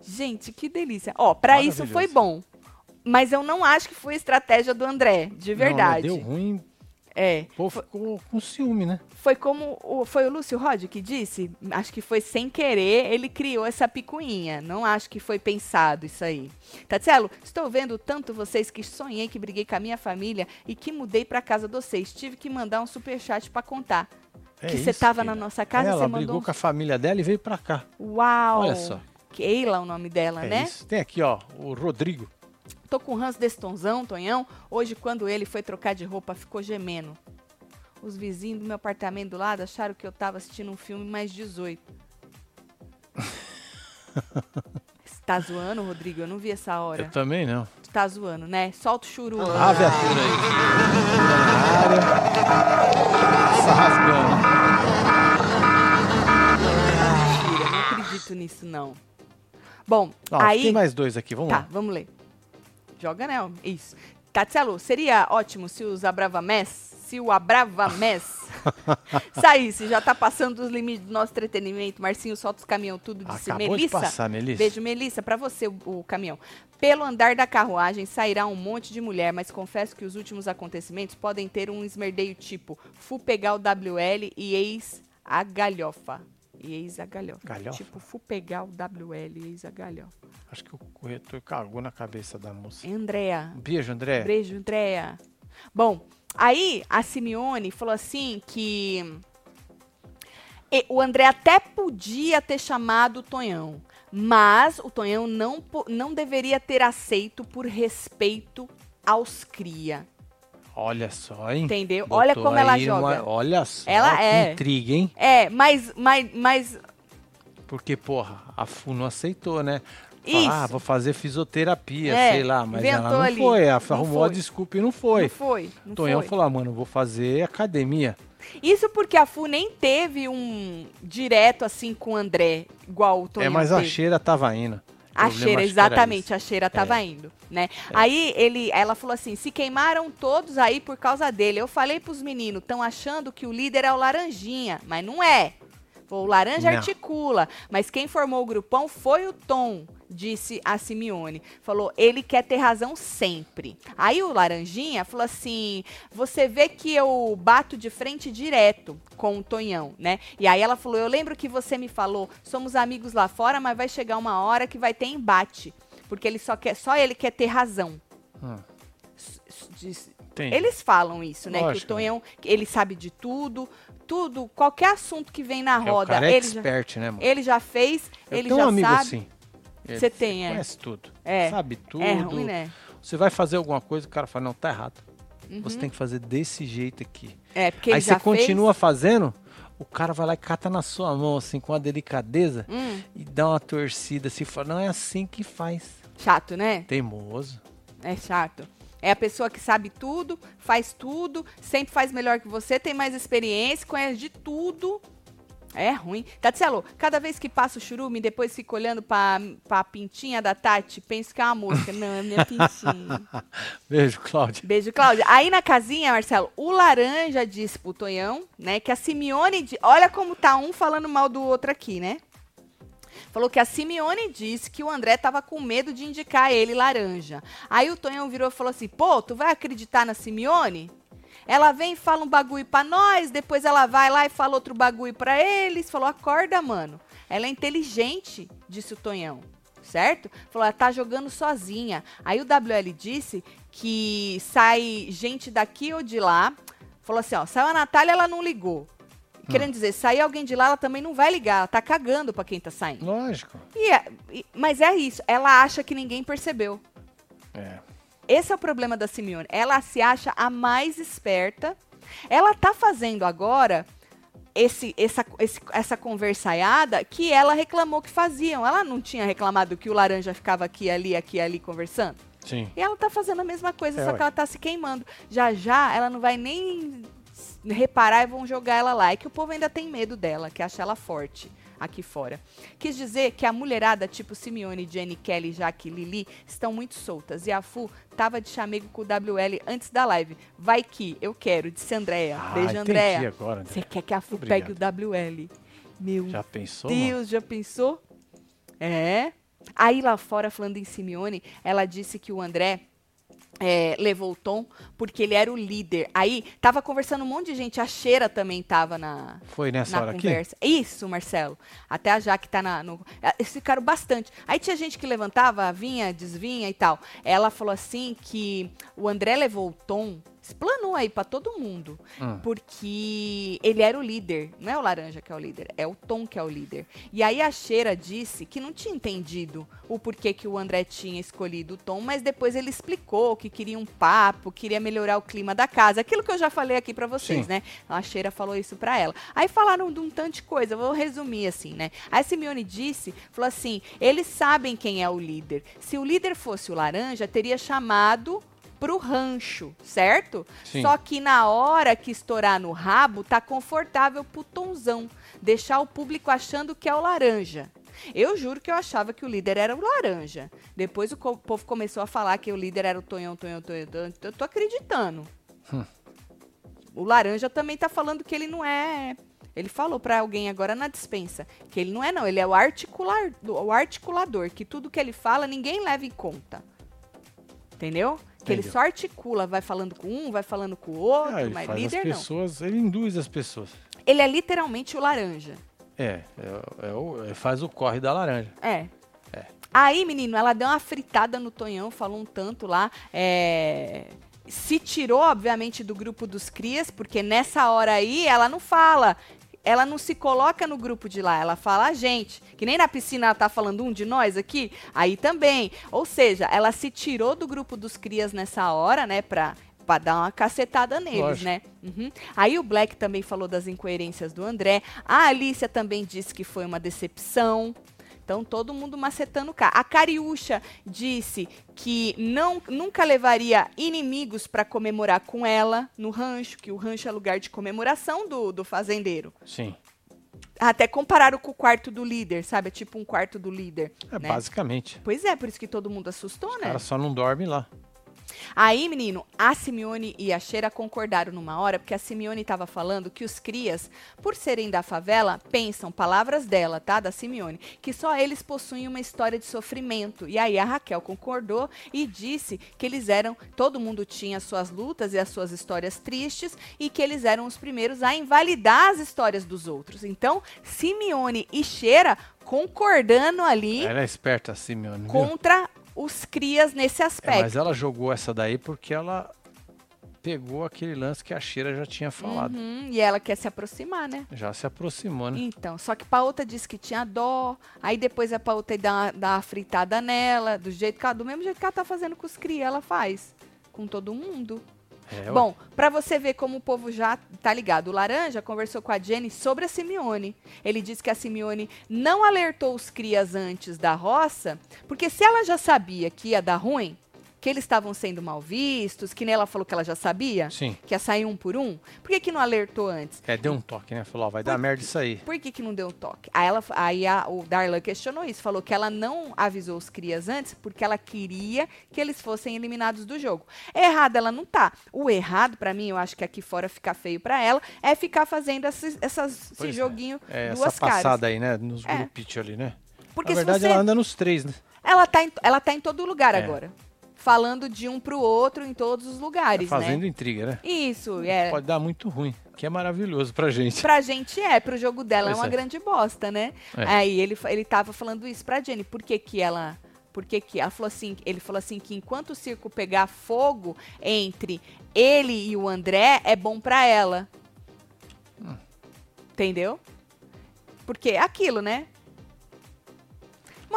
Gente, que delícia. Ó, pra isso foi bom. Mas eu não acho que foi estratégia do André, de verdade.
Não, deu ruim,
É.
o povo ficou com ciúme, né?
Foi como o, foi o Lúcio Rod que disse, acho que foi sem querer, ele criou essa picuinha. Não acho que foi pensado isso aí. Tatielo, estou vendo tanto vocês que sonhei que briguei com a minha família e que mudei pra casa de vocês. Tive que mandar um superchat pra contar.
É
que você
isso,
tava
filha.
na nossa casa,
Ela
você
brigou
mandou. um
com a família dela e veio pra cá.
Uau!
Olha só.
Keila, o nome dela,
É
né?
isso. Tem aqui, ó, o Rodrigo.
Tô com o ranço desse tonzão, Tonhão. Hoje, quando ele foi trocar de roupa, ficou gemendo. Os vizinhos do meu apartamento do lado acharam que eu tava assistindo um filme mais 18. Você tá zoando, Rodrigo? Eu não vi essa hora.
Eu também não.
Tu tá zoando, né? Solta o churu.
A viatura aí. Tá rasgando.
Mentira, não acredito nisso, não. Bom,
Ó,
aí...
Tem mais dois aqui, vamos
Tá,
lá.
vamos ler. Joga, né? Isso. Tatielo, seria ótimo se os Abravamés, se o Abravamés saísse, já tá passando dos limites do nosso entretenimento. Marcinho solta os caminhão tudo, disse
Acabou
Melissa.
de passar, Melissa.
Beijo, Melissa, pra você o, o caminhão. Pelo andar da carruagem sairá um monte de mulher, mas confesso que os últimos acontecimentos podem ter um esmerdeio tipo fu pegar o WL e ex a galhofa. E ex a galhofa.
Galhofa?
Tipo, o WL e a galhofa.
Acho que o corretor cagou na cabeça da moça.
Andréa,
beijo, André.
Beijo, Andréia. Bom, aí a Simeone falou assim que o André até podia ter chamado o Tonhão, mas o Tonhão não, não deveria ter aceito por respeito aos cria.
Olha só, hein?
Entendeu?
Botou
Olha como ela joga.
uma- olha só,
Ela
que
é.
intriga, hein?
É, mas, mas, mas
Porque, porra, a FU não aceitou, né?
Isso.
Ah, vou fazer fisioterapia,
É,
sei lá, mas ela não
ali.
foi. Ela
Não
arrumou a
foi.
desculpa e não foi.
não foi. Não
Tonhão
foi.
falou, ah, mano, vou fazer academia.
Isso porque a Fu nem teve um direto assim com o André, igual o Tonhão
é, mas
teve.
a cheira tava indo.
A cheira, exatamente, a cheira tava indo, né? Aí ele, ela falou assim, se queimaram todos aí por causa dele. Eu falei pros meninos, estão achando que o líder é o Laranjinha, mas não é. O Laranja
Não.
articula, mas quem formou o grupão foi o Tom, disse a Simeone. Falou, ele quer ter razão sempre. Aí o Laranjinha falou assim, você vê que eu bato de frente direto com o Tonhão, né? E aí ela falou, eu lembro que você me falou, somos amigos lá fora, mas vai chegar uma hora que vai ter embate, porque ele só quer, só ele quer ter razão.
Hum. Tem.
Eles falam isso, né?
Lógico.
Que o Tonhão, ele sabe de tudo, tudo, qualquer assunto que vem na
É, o
roda,
cara é
ele, já,
expert, né, mano?
ele já fez,
Eu
ele já
um amigo
sabe.
assim. Ele
Você tem, é.
Conhece tudo.
É.
Sabe tudo.
É ruim, né?
Você vai fazer alguma coisa, o cara fala, não, tá errado.
Uhum.
Você tem que fazer desse jeito aqui.
É, porque
Aí você continua fazendo, o cara vai lá e cata na sua mão, assim, com uma delicadeza,
fez. Hum,
e dá uma torcida, assim, fala, não é assim que faz.
chato, né?
Teimoso.
É chato. É a pessoa que sabe tudo, faz tudo, sempre faz melhor que você, tem mais experiência, conhece de tudo. É ruim. Tatselo, cada vez que passa o churume, depois fico olhando pra, pra pintinha da Tati, penso que é uma mosca. Não, é minha pintinha.
Beijo, Cláudia.
Beijo, Cláudia. Aí na casinha, Marcelo, o Laranja disse pro Tonhão, né, que a Simeone... di- Olha como tá um falando mal do outro aqui, né? Falou que a Simeone disse que o André tava com medo de indicar ele laranja. Aí o Tonhão virou e falou assim, pô, tu vai acreditar na Simeone? Ela vem e fala um bagulho pra nós, depois ela vai lá e fala outro bagulho pra eles. Falou, acorda, mano. Ela é inteligente, disse o Tonhão. Certo? Falou, ela tá jogando sozinha. Aí o WL disse que sai gente daqui ou de lá. Falou assim, ó, saiu a Natália, ela não ligou. Querendo dizer, sair alguém de lá, ela também não vai ligar. Ela tá cagando pra quem tá saindo.
Lógico.
E é- e- mas é isso, ela acha que ninguém percebeu.
É.
Esse é o problema da Simeone. Ela se acha a mais esperta. Ela tá fazendo agora esse, essa, esse- essa conversaiada que ela reclamou que faziam. Ela não tinha reclamado que o laranja ficava aqui, ali, aqui, ali conversando?
Sim.
E ela tá fazendo a mesma coisa,
É,
só
ué.
que ela tá se queimando. Já já ela não vai nem reparar e vão jogar ela lá. É que o povo ainda tem medo dela, que acha ela forte. aqui fora. Quis dizer que a mulherada tipo Simeone, Jenny, Kelly, Jaque e Lili estão muito soltas. E a Fu tava de chamego com o WL antes da live. Vai que, eu quero, disse Andréia.
Ah,
Beijo, Andréia.
André.
Você quer que a Fu
Obrigado.
pegue o WL? Meu
Já pensou? mano?
Deus, já pensou? É. Aí lá fora, falando em Simeone, ela disse que o André é, levou o tom porque ele era o líder. Aí tava conversando um monte de gente, a Cheira também tava na,
Foi nessa
na
hora aqui?
conversa. Isso, Marcelo. Até a Jaque tá na. No, eh, eles ficaram bastante. Aí tinha gente que levantava, vinha, desvinha e tal. Ela falou assim que o André levou o tom, explanou aí pra todo mundo.
Hum.
Porque ele era o líder. Não é o laranja que é o líder, é o Tom que é o líder. E aí a Cheira disse que não tinha entendido o porquê que o André tinha escolhido o Tom, mas depois ele explicou que queria um papo, queria melhorar o clima da casa. Aquilo que eu já falei aqui pra vocês,
Sim.
né? A Cheira falou isso pra ela. Aí falaram de um tanto de coisa, vou resumir assim, né? A Simeone disse, falou assim, eles sabem quem é o líder. Se o líder fosse o laranja, teria chamado pro rancho, certo?
Sim.
Só que na hora que estourar no rabo, tá confortável pro tonzão. Deixar o público achando que é o laranja. Eu juro que eu achava que o líder era o laranja. Depois o co- povo começou a falar que o líder era o Tonhão, Tonhão, Tonhão. Tonhão. Eu tô acreditando.
Hum.
O laranja também tá falando que ele não é. Ele falou pra alguém agora na dispensa que ele não é, não. Ele é o, articular, o articulador, que tudo que ele fala ninguém leva em conta. Entendeu? Que ele
Entendeu.
só articula, vai falando com um, vai falando com o outro,
Ah, ele
mas líder
as
não.
pessoas, ele induz as pessoas.
Ele é literalmente o laranja.
É, é, é o- é- faz o corre da laranja.
É.
É.
Aí, menino, ela deu uma fritada no Tonhão, falou um tanto lá. é, Se tirou, obviamente, do grupo dos crias, porque nessa hora aí ela não fala. Ela não se coloca no grupo de lá, ela fala a gente. Que nem na piscina ela tá falando um de nós aqui, aí também. Ou seja, ela se tirou do grupo dos crias nessa hora, né, pra, pra dar uma cacetada neles,
Lógico.
né? Uhum. Aí o Black também falou das incoerências do André. A Alicia também disse que foi uma decepção. Então, todo mundo macetando cá. A Cariúcha disse que não, nunca levaria inimigos para comemorar com ela no rancho, que o rancho é lugar de comemoração do, do fazendeiro.
Sim.
Até compararam com o quarto do líder, sabe? É tipo um quarto do líder.
É,
né?
basicamente.
Pois é, por isso que todo mundo assustou,
O
né?
cara só não dorme lá.
Aí, menino, a Simeone e a Cheira concordaram numa hora, porque a Simeone estava falando que os crias, por serem da favela, pensam, palavras dela, tá? Da Simeone, que só eles possuem uma história de sofrimento. E aí a Raquel concordou e disse que eles eram, todo mundo tinha suas lutas e as suas histórias tristes e que eles eram os primeiros a invalidar as histórias dos outros. Então, Simeone e Cheira concordando ali
Ela é esperta Simeone. viu?
Os crias nesse
É,
aspecto.
mas ela jogou essa daí porque ela pegou aquele lance que a Cheira já tinha falado.
Uhum, e ela quer se aproximar, né?
Já se aproximou, né?
Então, só que Pauta disse que tinha dó, aí depois a Pauta dá, dá uma fritada nela, do jeito que ela, do mesmo jeito que ela tá fazendo com os cria, ela faz. Com todo mundo.
É.
Bom, pra você ver como o povo já tá ligado, o Laranja conversou com a Jenny sobre a Simeone. Ele disse que a Simeone não alertou os crias antes da roça, porque se ela já sabia que ia dar ruim, que eles estavam sendo mal vistos, que nem ela falou que ela já sabia,
Sim.
que ia sair um por um, por que, que não alertou antes?
É, deu um toque, né? Falou, ó, vai dar merda isso aí.
Por que, que não deu um toque? Aí, ela, aí a- o Darlan questionou isso, falou que ela não avisou os crias antes porque ela queria que eles fossem eliminados do jogo. Errada ela não tá. O errado, pra mim, eu acho que aqui fora fica feio pra ela, é ficar fazendo esses, essas, esse
é.
joguinho
É,
duas
essa
caras.
passada aí, né? Nos
É.
grupitos ali, né?
Porque
Na verdade,
você-
ela anda nos três, né?
ela, tá em, ela tá em todo lugar
É.
agora. Falando de um pro outro em todos os lugares,
Fazendo
né?
intriga, né?
Isso, é.
Pode dar muito ruim, que é maravilhoso pra gente.
Pra gente é, pro jogo dela
Pois
é uma
é.
grande bosta, né?
É.
Aí ele, ele tava falando isso pra Jenny. Por que que ela... Por que que... Ela falou assim, ele falou assim que enquanto o circo pegar fogo entre ele e o André, é bom pra ela.
Hum.
Entendeu? Porque é aquilo, né?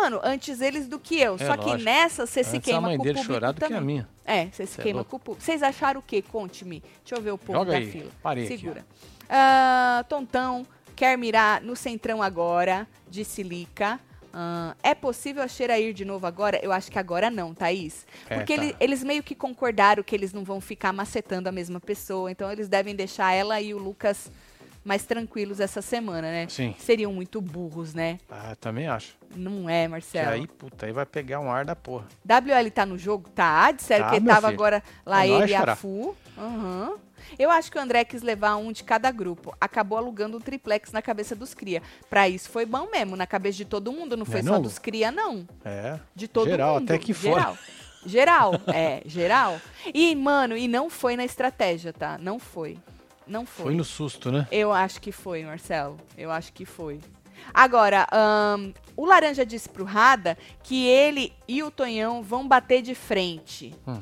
Mano, antes eles do que eu.
É,
Só que
lógico.
nessa você se
a
queima
mãe
com o
dele
público
chorar do que a
também.
minha.
É, você se
Cê é
queima
louco.
com o público. Vocês acharam o quê? Conte-me. Deixa eu ver o povo
Joga
da
aí,
fila.
parei aqui,
Segura. Ah, Tontão quer mirar no centrão agora, disse Lica. Ah, é possível a Cheira ir de novo agora? Eu acho que agora não, Thaís.
É,
Porque
tá.
ele- eles meio que concordaram que eles não vão ficar macetando a mesma pessoa. Então eles devem deixar ela e o Lucas mais tranquilos essa semana, né?
Sim.
Seriam muito burros, né?
Ah, também acho.
Não é,
Que
Marcelo.
aí, puta, aí vai pegar um ar da porra.
WL tá no jogo? Tá, disseram
Tá,
que tava
filho.
agora lá
É
ele e a. Fu. Aham. Eu acho que o André quis levar um de cada grupo. Acabou alugando um triplex na cabeça dos cria. Pra isso foi bom mesmo, na cabeça de todo mundo. Não foi
é
só
não, Lu?
dos cria, não.
É.
De todo
Geral,
mundo.
até aqui fora.
geral. Geral, é, geral. E, mano, e não foi na estratégia, tá? Não foi. Não foi.
Foi no susto, né?
Eu acho que foi, Marcelo. Eu acho que foi. Agora, ahn, o Laranja disse pro Rada que ele e o Tonhão vão bater de frente.
Hum.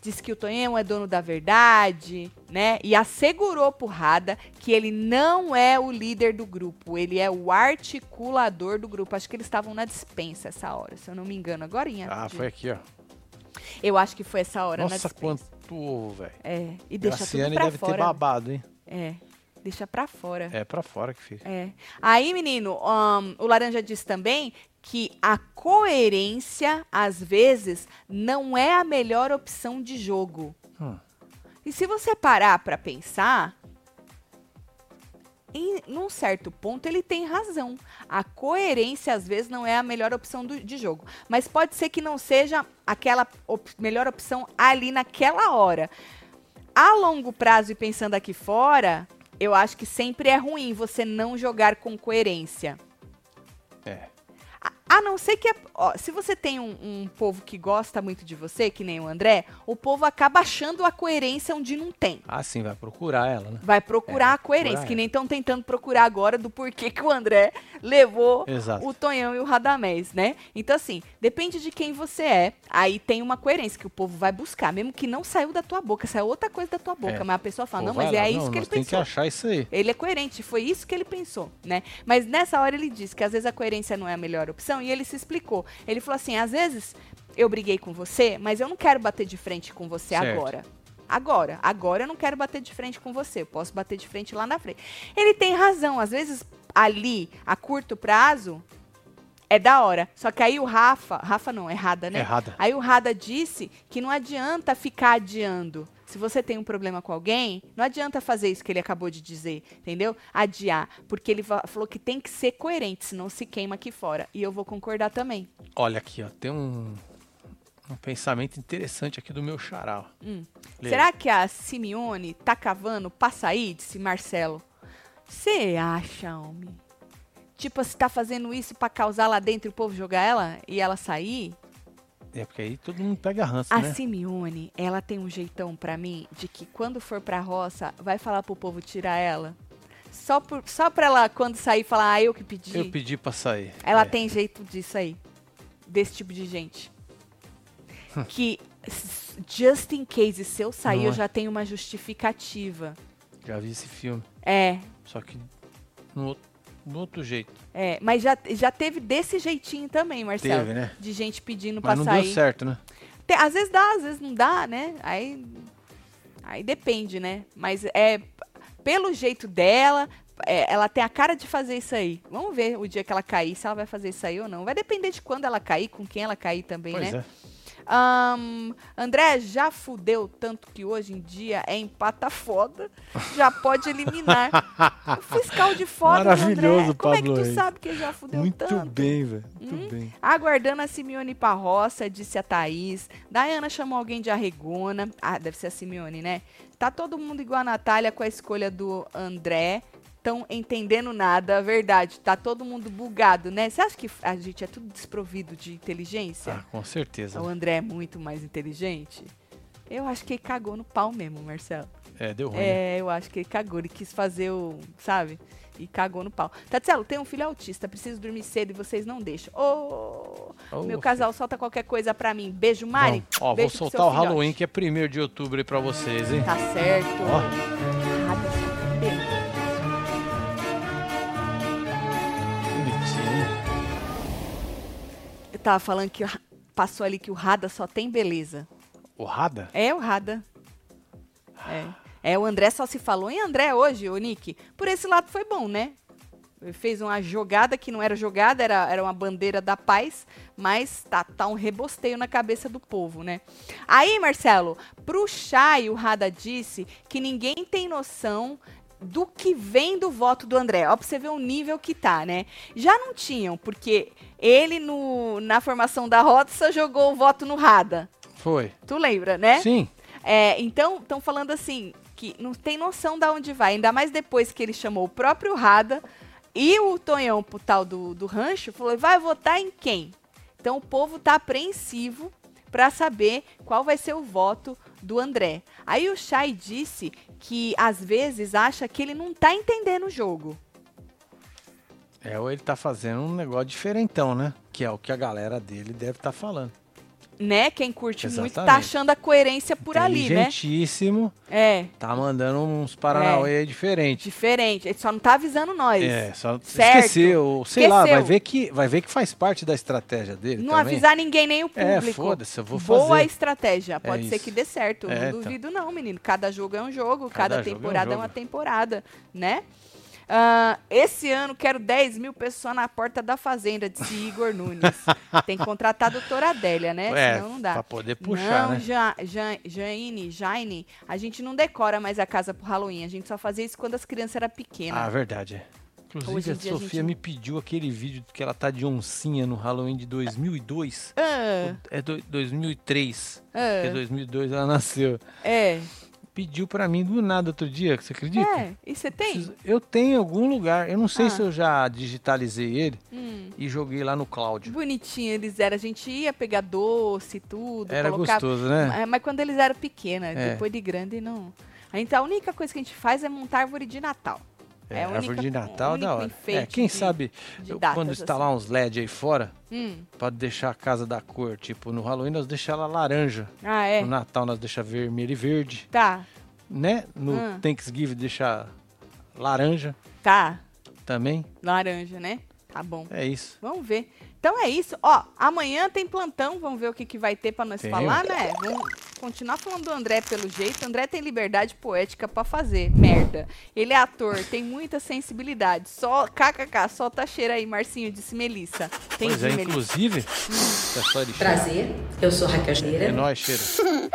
Diz que o Tonhão é dono da verdade, né? E assegurou pro Rada que ele não é o líder do grupo, ele é o articulador do grupo. Acho que eles estavam na dispensa essa hora, se eu não me engano. Agora,
Ah, foi aqui, ó.
Eu acho que foi essa hora na
Nossa,
dispensa.
quanto ovo, velho.
É, e deixa tudo
Graciane
pra
deve
fora.
ter babado, hein?
É, deixa pra fora.
É pra fora que fica.
É. Aí, menino, ahn, o Laranja disse também que a coerência, às vezes, não é a melhor opção de jogo.
Hum.
E se você parar pra pensar, em num certo ponto ele tem razão. A coerência, às vezes, não é a melhor opção do- de jogo. Mas pode ser que não seja aquela op- melhor opção ali naquela hora. A longo prazo e pensando aqui fora, eu acho que sempre é ruim você não jogar com coerência.
É.
A, não ser que. ó, se você tem um, um povo que gosta muito de você, que nem o André, o povo acaba achando a coerência onde não tem.
Ah, sim, vai procurar ela, né?
Vai procurar
É,
a coerência,
procurar
que nem estão tentando procurar agora do porquê que o André levou
Exato.
o Tonhão e o Radamés, né? Então, assim, depende de quem você é. Aí tem uma coerência que o povo vai buscar, mesmo que não saiu da tua boca, saiu outra coisa da tua boca.
É.
Mas a pessoa fala,
Pô,
não, mas
lá.
é isso
Não,
que ele
nós tem que
pensou.
achar isso aí.
Ele é coerente, foi isso que ele pensou, né? Mas nessa hora ele disse que às vezes a coerência não é a melhor opção e ele se explicou. Ele falou assim: às vezes eu briguei com você, mas eu não quero bater de frente com você
Certo.
agora. Agora, agora eu não quero bater de frente com você, eu posso bater de frente lá na frente. Ele tem razão, às vezes ali, a curto prazo, é da hora. Só que aí o Rafa, Rafa não, errada, né?
Errada.
Aí o Rada disse que não adianta ficar adiando. Se você tem um problema com alguém, não adianta fazer isso que ele acabou de dizer, entendeu? Adiar. Porque ele fa- falou que tem que ser coerente, senão se queima aqui fora. E eu vou concordar também.
Olha aqui, ó. Tem um, um pensamento interessante aqui do meu xará.
Hum. Será que a Simeone tá cavando pra sair? Disse Marcelo. Você acha, homem? Tipo, se tá fazendo isso pra causar lá dentro o povo jogar ela e ela sair?
É porque aí todo mundo pega ranço,
A
né?
Simeone, ela tem um jeitão pra mim de que quando for pra roça, vai falar pro povo tirar ela. Só, por, só pra ela, quando sair, falar, ah, eu que pedi.
Eu pedi pra sair.
Ela
É.
tem jeito disso aí. Desse tipo de gente.
Hum.
que, just in case, se eu sair,
Não
eu
é?
já tenho uma justificativa.
Já vi esse filme.
É,
Só que no, outro- no outro jeito.
é. Mas já, já teve desse jeitinho também, Marcelo.
Teve, né?
De gente pedindo
Mas
pra
não
sair.
deu certo, né?
Te- às vezes dá, às vezes não dá, né? Aí, aí depende, né? Mas é pelo jeito dela, é, ela tem a cara de fazer isso aí. Vamos ver o dia que ela cair, se ela vai fazer isso aí ou não. Vai depender de quando ela cair, com quem ela cair também,
Pois
né?
é.
Ahn, André, já fudeu tanto que hoje em dia é empata foda, já pode eliminar. o fiscal de foda,
Maravilhoso,
André. Como é que tu
Reis.
sabe que já fudeu
Muito
tanto?
bem, velho. Muito
Hum?
bem.
Aguardando a Simeone pra roça, disse a Thaís. Dayana chamou alguém de arregona. Ah, deve ser a Simeone, né? Tá todo mundo igual a Natália com a escolha do André. Tão entendendo nada, verdade. Tá todo mundo bugado, né? Você acha que a gente é tudo desprovido de inteligência?
Ah, com certeza.
O André é muito mais inteligente? Eu acho que ele cagou no pau mesmo, Marcelo.
É, deu ruim. né?
É, eu acho que ele cagou. Ele quis fazer o. Sabe? E cagou no pau. Tatielo, tem um filho autista, preciso dormir cedo e vocês não deixam. Ô!
Ô,
meu
filho.
casal solta qualquer coisa pra mim. Beijo, Mari.
Ó, vou
Beijo pro
soltar o Halloween,
filhote.
que é 1 de outubro aí pra vocês, hein?
Tá certo.
Ó.
tava falando que passou ali que o Rada só tem beleza.
O Rada?
É o Rada. É. É, o André só se falou em André hoje, o Nick. Por esse lado foi bom, né? Fez uma jogada que não era jogada, era, era uma bandeira da paz, mas tá, tá um rebosteio na cabeça do povo, né? Aí, Marcelo, pro Chay, o Rada disse que ninguém tem noção do que vem do voto do André. Ó, pra você ver o nível que tá, né? Já não tinham, porque ele no, na formação da Rotsa jogou o voto no Rada.
Foi.
Tu lembra, né?
Sim.
É, então, estão falando assim, que não tem noção da onde vai. Ainda mais depois que ele chamou o próprio Rada e o Tonhão pro tal do, do rancho, falou, vai votar em quem? Então o povo tá apreensivo para saber qual vai ser o voto do André. Aí o Chay disse que às vezes acha que ele não tá entendendo o jogo.
É, ou ele tá fazendo um negócio diferentão, né? Que é o que a galera dele deve estar falando.
Né? Quem curte muito tá
Exatamente.
achando a coerência por ali, né?
Inteligentíssimo.
É,
Tá mandando uns paranauê aí diferentes.
diferente. Ele só não tá avisando nós.
É, só
Certo.
esqueceu. Sei lá, vai
Esqueceu.
ver, que, vai ver que faz parte da estratégia dele
Não
também.
avisar ninguém, nem o
É,
público.
foda-se, eu vou
Boa
fazer.
estratégia. Pode ser
isso.
que dê certo.
É,
não
então.
duvido, não, menino. Cada jogo é um jogo, cada,
Cada é um
temporada é,
jogo.
uma temporada, né? Ah, esse ano quero 10 mil pessoas na porta da fazenda, disse Igor Nunes. Tem que contratar a doutora Adélia, né?
É,
Senão não dá.
pra poder puxar,
não,
né?
Ja, Ja, Jaine, Jaine, a gente não decora mais a casa pro Halloween. A gente só fazia isso quando as crianças eram pequenas.
Ah, verdade. é. Inclusive, a Sofia
gente-
me pediu aquele vídeo que ela tá de oncinha no Halloween de 2002.
Ah,
É do, 2003.
ah,
Porque 2002 ela nasceu.
é.
Pediu pra mim do nada outro dia, você acredita?
É, e você tem?
Eu tenho em algum lugar. Eu não sei
Ah.
se eu já digitalizei ele
Hum.
e joguei lá no cloud.
Bonitinho eles eram. A gente ia pegar doce e tudo.
Era
colocava...
gostoso, né?
Mas quando eles eram pequenos,
É.
depois de grande, não. Então a única coisa que a gente faz é montar árvore de Natal.
É,
única-
árvore de Natal
único
da hora. É, quem
de-
sabe
de
eu- quando
assim.
instalar uns LED aí fora,
Hum.
pra deixar a casa da cor, tipo, no Halloween nós deixamos ela laranja.
Ah, é?
No Natal nós deixamos vermelho e verde,
Tá,
né? No
Hum.
Thanksgiving deixar laranja
tá.
também.
Laranja, né? Tá bom.
É isso.
Vamos ver. Então é isso. Ó, amanhã tem plantão. Vamos ver o que, que vai ter pra nós falar, né? Vamos continuar falando do André pelo jeito. O André tem liberdade poética pra fazer. Merda. Ele é ator, tem muita sensibilidade. Só kkk, solta a cheira aí, Marcinho, disse Melissa. Tem
pois é,
Melissa.
inclusive. É só ele
Prazer, eu sou Raquel
É
Cheira.
nóis, cheiro.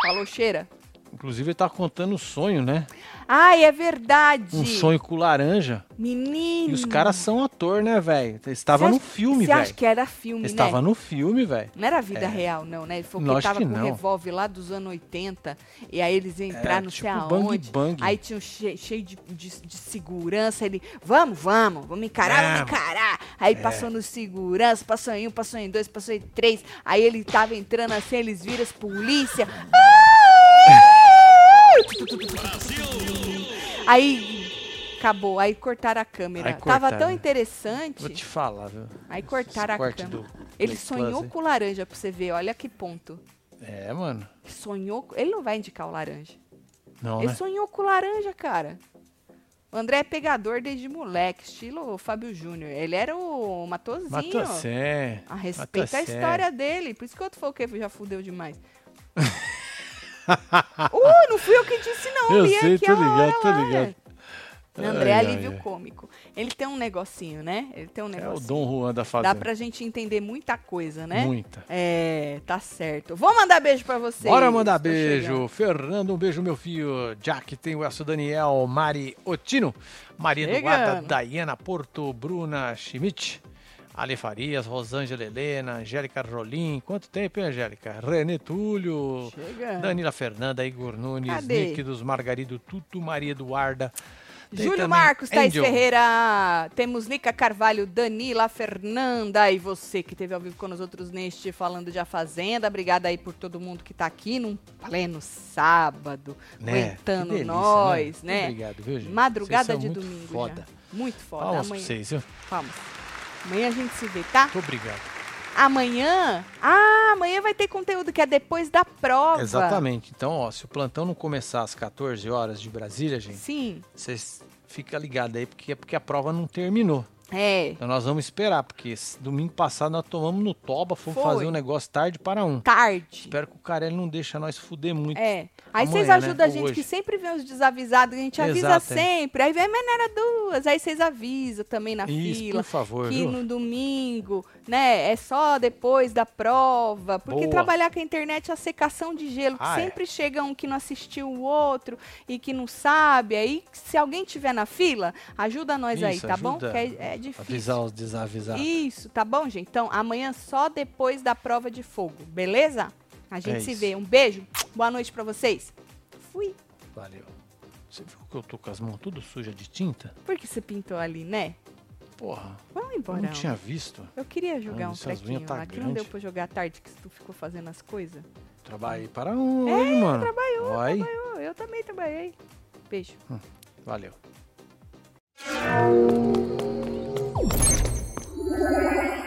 Falou cheira?
Inclusive ele tá contando o sonho, né?
Ai, é verdade.
Um sonho com laranja.
Menino.
E os caras são ator, né, velho? Estava no filme,
Você acha
velho.
que era filme,
Estava
né?
no filme, velho.
Não era vida
É.
real, não, né? Ele falou que tava
que
com um revólver lá dos anos 80, e aí eles entraram
É,
não
tipo
sei
bang
aonde.
bang.
Aí tinha um cheio, cheio de, de- de segurança, ele, vamos, vamos, vamos encarar, vamos
Vamos.
encarar. Aí passou no segurança, passou em um, passou em dois, passou em três. Aí ele tava entrando assim, eles viram as polícia. Aí acabou, aí cortaram a câmera.
Aí
Tava
cortaram.
tão interessante.
Vou te falar, viu?
Aí cortaram a
Esse corte
câmera. Ele sonhou
Plus
com laranja pra você ver, olha que ponto.
É, mano.
Sonhou. Ele não vai indicar o laranja.
Não,
Ele
né?
sonhou com laranja, cara. O André é pegador desde moleque, estilo Fábio Júnior. Ele era o Matozinho.
Matocé.
A respeita a
Matocé.
história dele. Por isso que o outro falou que já fudeu demais. uh, não fui eu que disse, não.
Eu
li
sei,
aqui
tô ligado, tô ligado.
é. André
Ai,
Alívio
ai.
Cômico. Ele tem um negocinho, né? Ele tem um
É o
negocinho.
Dom Juan da
Dá
Fazenda.
pra gente entender muita coisa, né?
Muita.
É, tá certo. Vou mandar beijo pra vocês.
Bora mandar beijo.
chegando.
Fernando, um beijo, meu filho. Jack, tem o Elcio Daniel, Mari Otino, Maria
Chegando.
Eduarda, Diana Porto, Bruna Schmidt, Ale Farias, Rosângela Helena, Angélica Rolim. Quanto tempo, hein, Angélica? René Túlio,
Chegando.
Danila Fernanda, Igor Nunes,
Cadê?
Nick dos Margarido Tuto, Maria Eduarda. Tem
Júlio Marcos, Thaís
Angel.
Ferreira, temos Nica Carvalho, Danila, Fernanda e você que esteve ao vivo com nós outros neste Falando de A Fazenda. Obrigada aí por todo mundo que tá aqui num pleno sábado,
Né?
aguentando
delícia,
nós,
né?
né?
Obrigado, viu, gente?
Madrugada de domingo
foda.
já. Muito foda.
Palmas pra
Amanhã,
vocês, viu?
Vamos. Amanhã a gente se vê, tá?
Muito obrigado.
Amanhã? Ah, amanhã vai ter conteúdo que é depois da prova.
Exatamente. Então, ó, se o plantão não começar às 14 horas de Brasília, gente,
Sim.
vocês ficam ligados aí, porque é porque a prova não terminou.
É,
Então nós vamos esperar, porque domingo passado nós tomamos no toba, fomos
Foi.
fazer um negócio tarde para um.
tarde.
Espero que o Carelli não deixe nós fuder muito.
É. Aí vocês
né?
ajudam a
Ou
gente,
hoje.
que sempre vem os desavisados, a gente avisa
Exato, é.
sempre. Aí vem, mas não era duas. Aí vocês avisam também na
Isso,
fila.
por favor,
que
viu?
no domingo, né, é só depois da prova. Porque
Boa.
trabalhar com a internet é a secação de gelo. que
Ah, é.
sempre chega um que não assistiu o outro e que não sabe. Aí, se alguém tiver na fila, ajuda nós aí,
Isso,
tá bom?
ajuda
Que é, é difícil.
Avisar os desavisados.
Isso, tá bom, gente? Então, amanhã só depois da prova de fogo, beleza? A gente
É
se
isso.
vê. Um beijo, boa noite pra vocês. Fui.
Valeu. Você viu que eu tô com as mãos tudo sujas de tinta?
Por que você pintou ali, né?
Porra,
Vamos
eu
embora.
não tinha visto.
Eu queria jogar
Ah,
um trequinho
tá
lá, que não deu pra jogar à tarde, que tu ficou fazendo as coisas.
Trabalhei para um hoje, mano.
É, trabalhou,
Vai.
Eu, eu também trabalhei. Beijo.
Valeu. Thank you.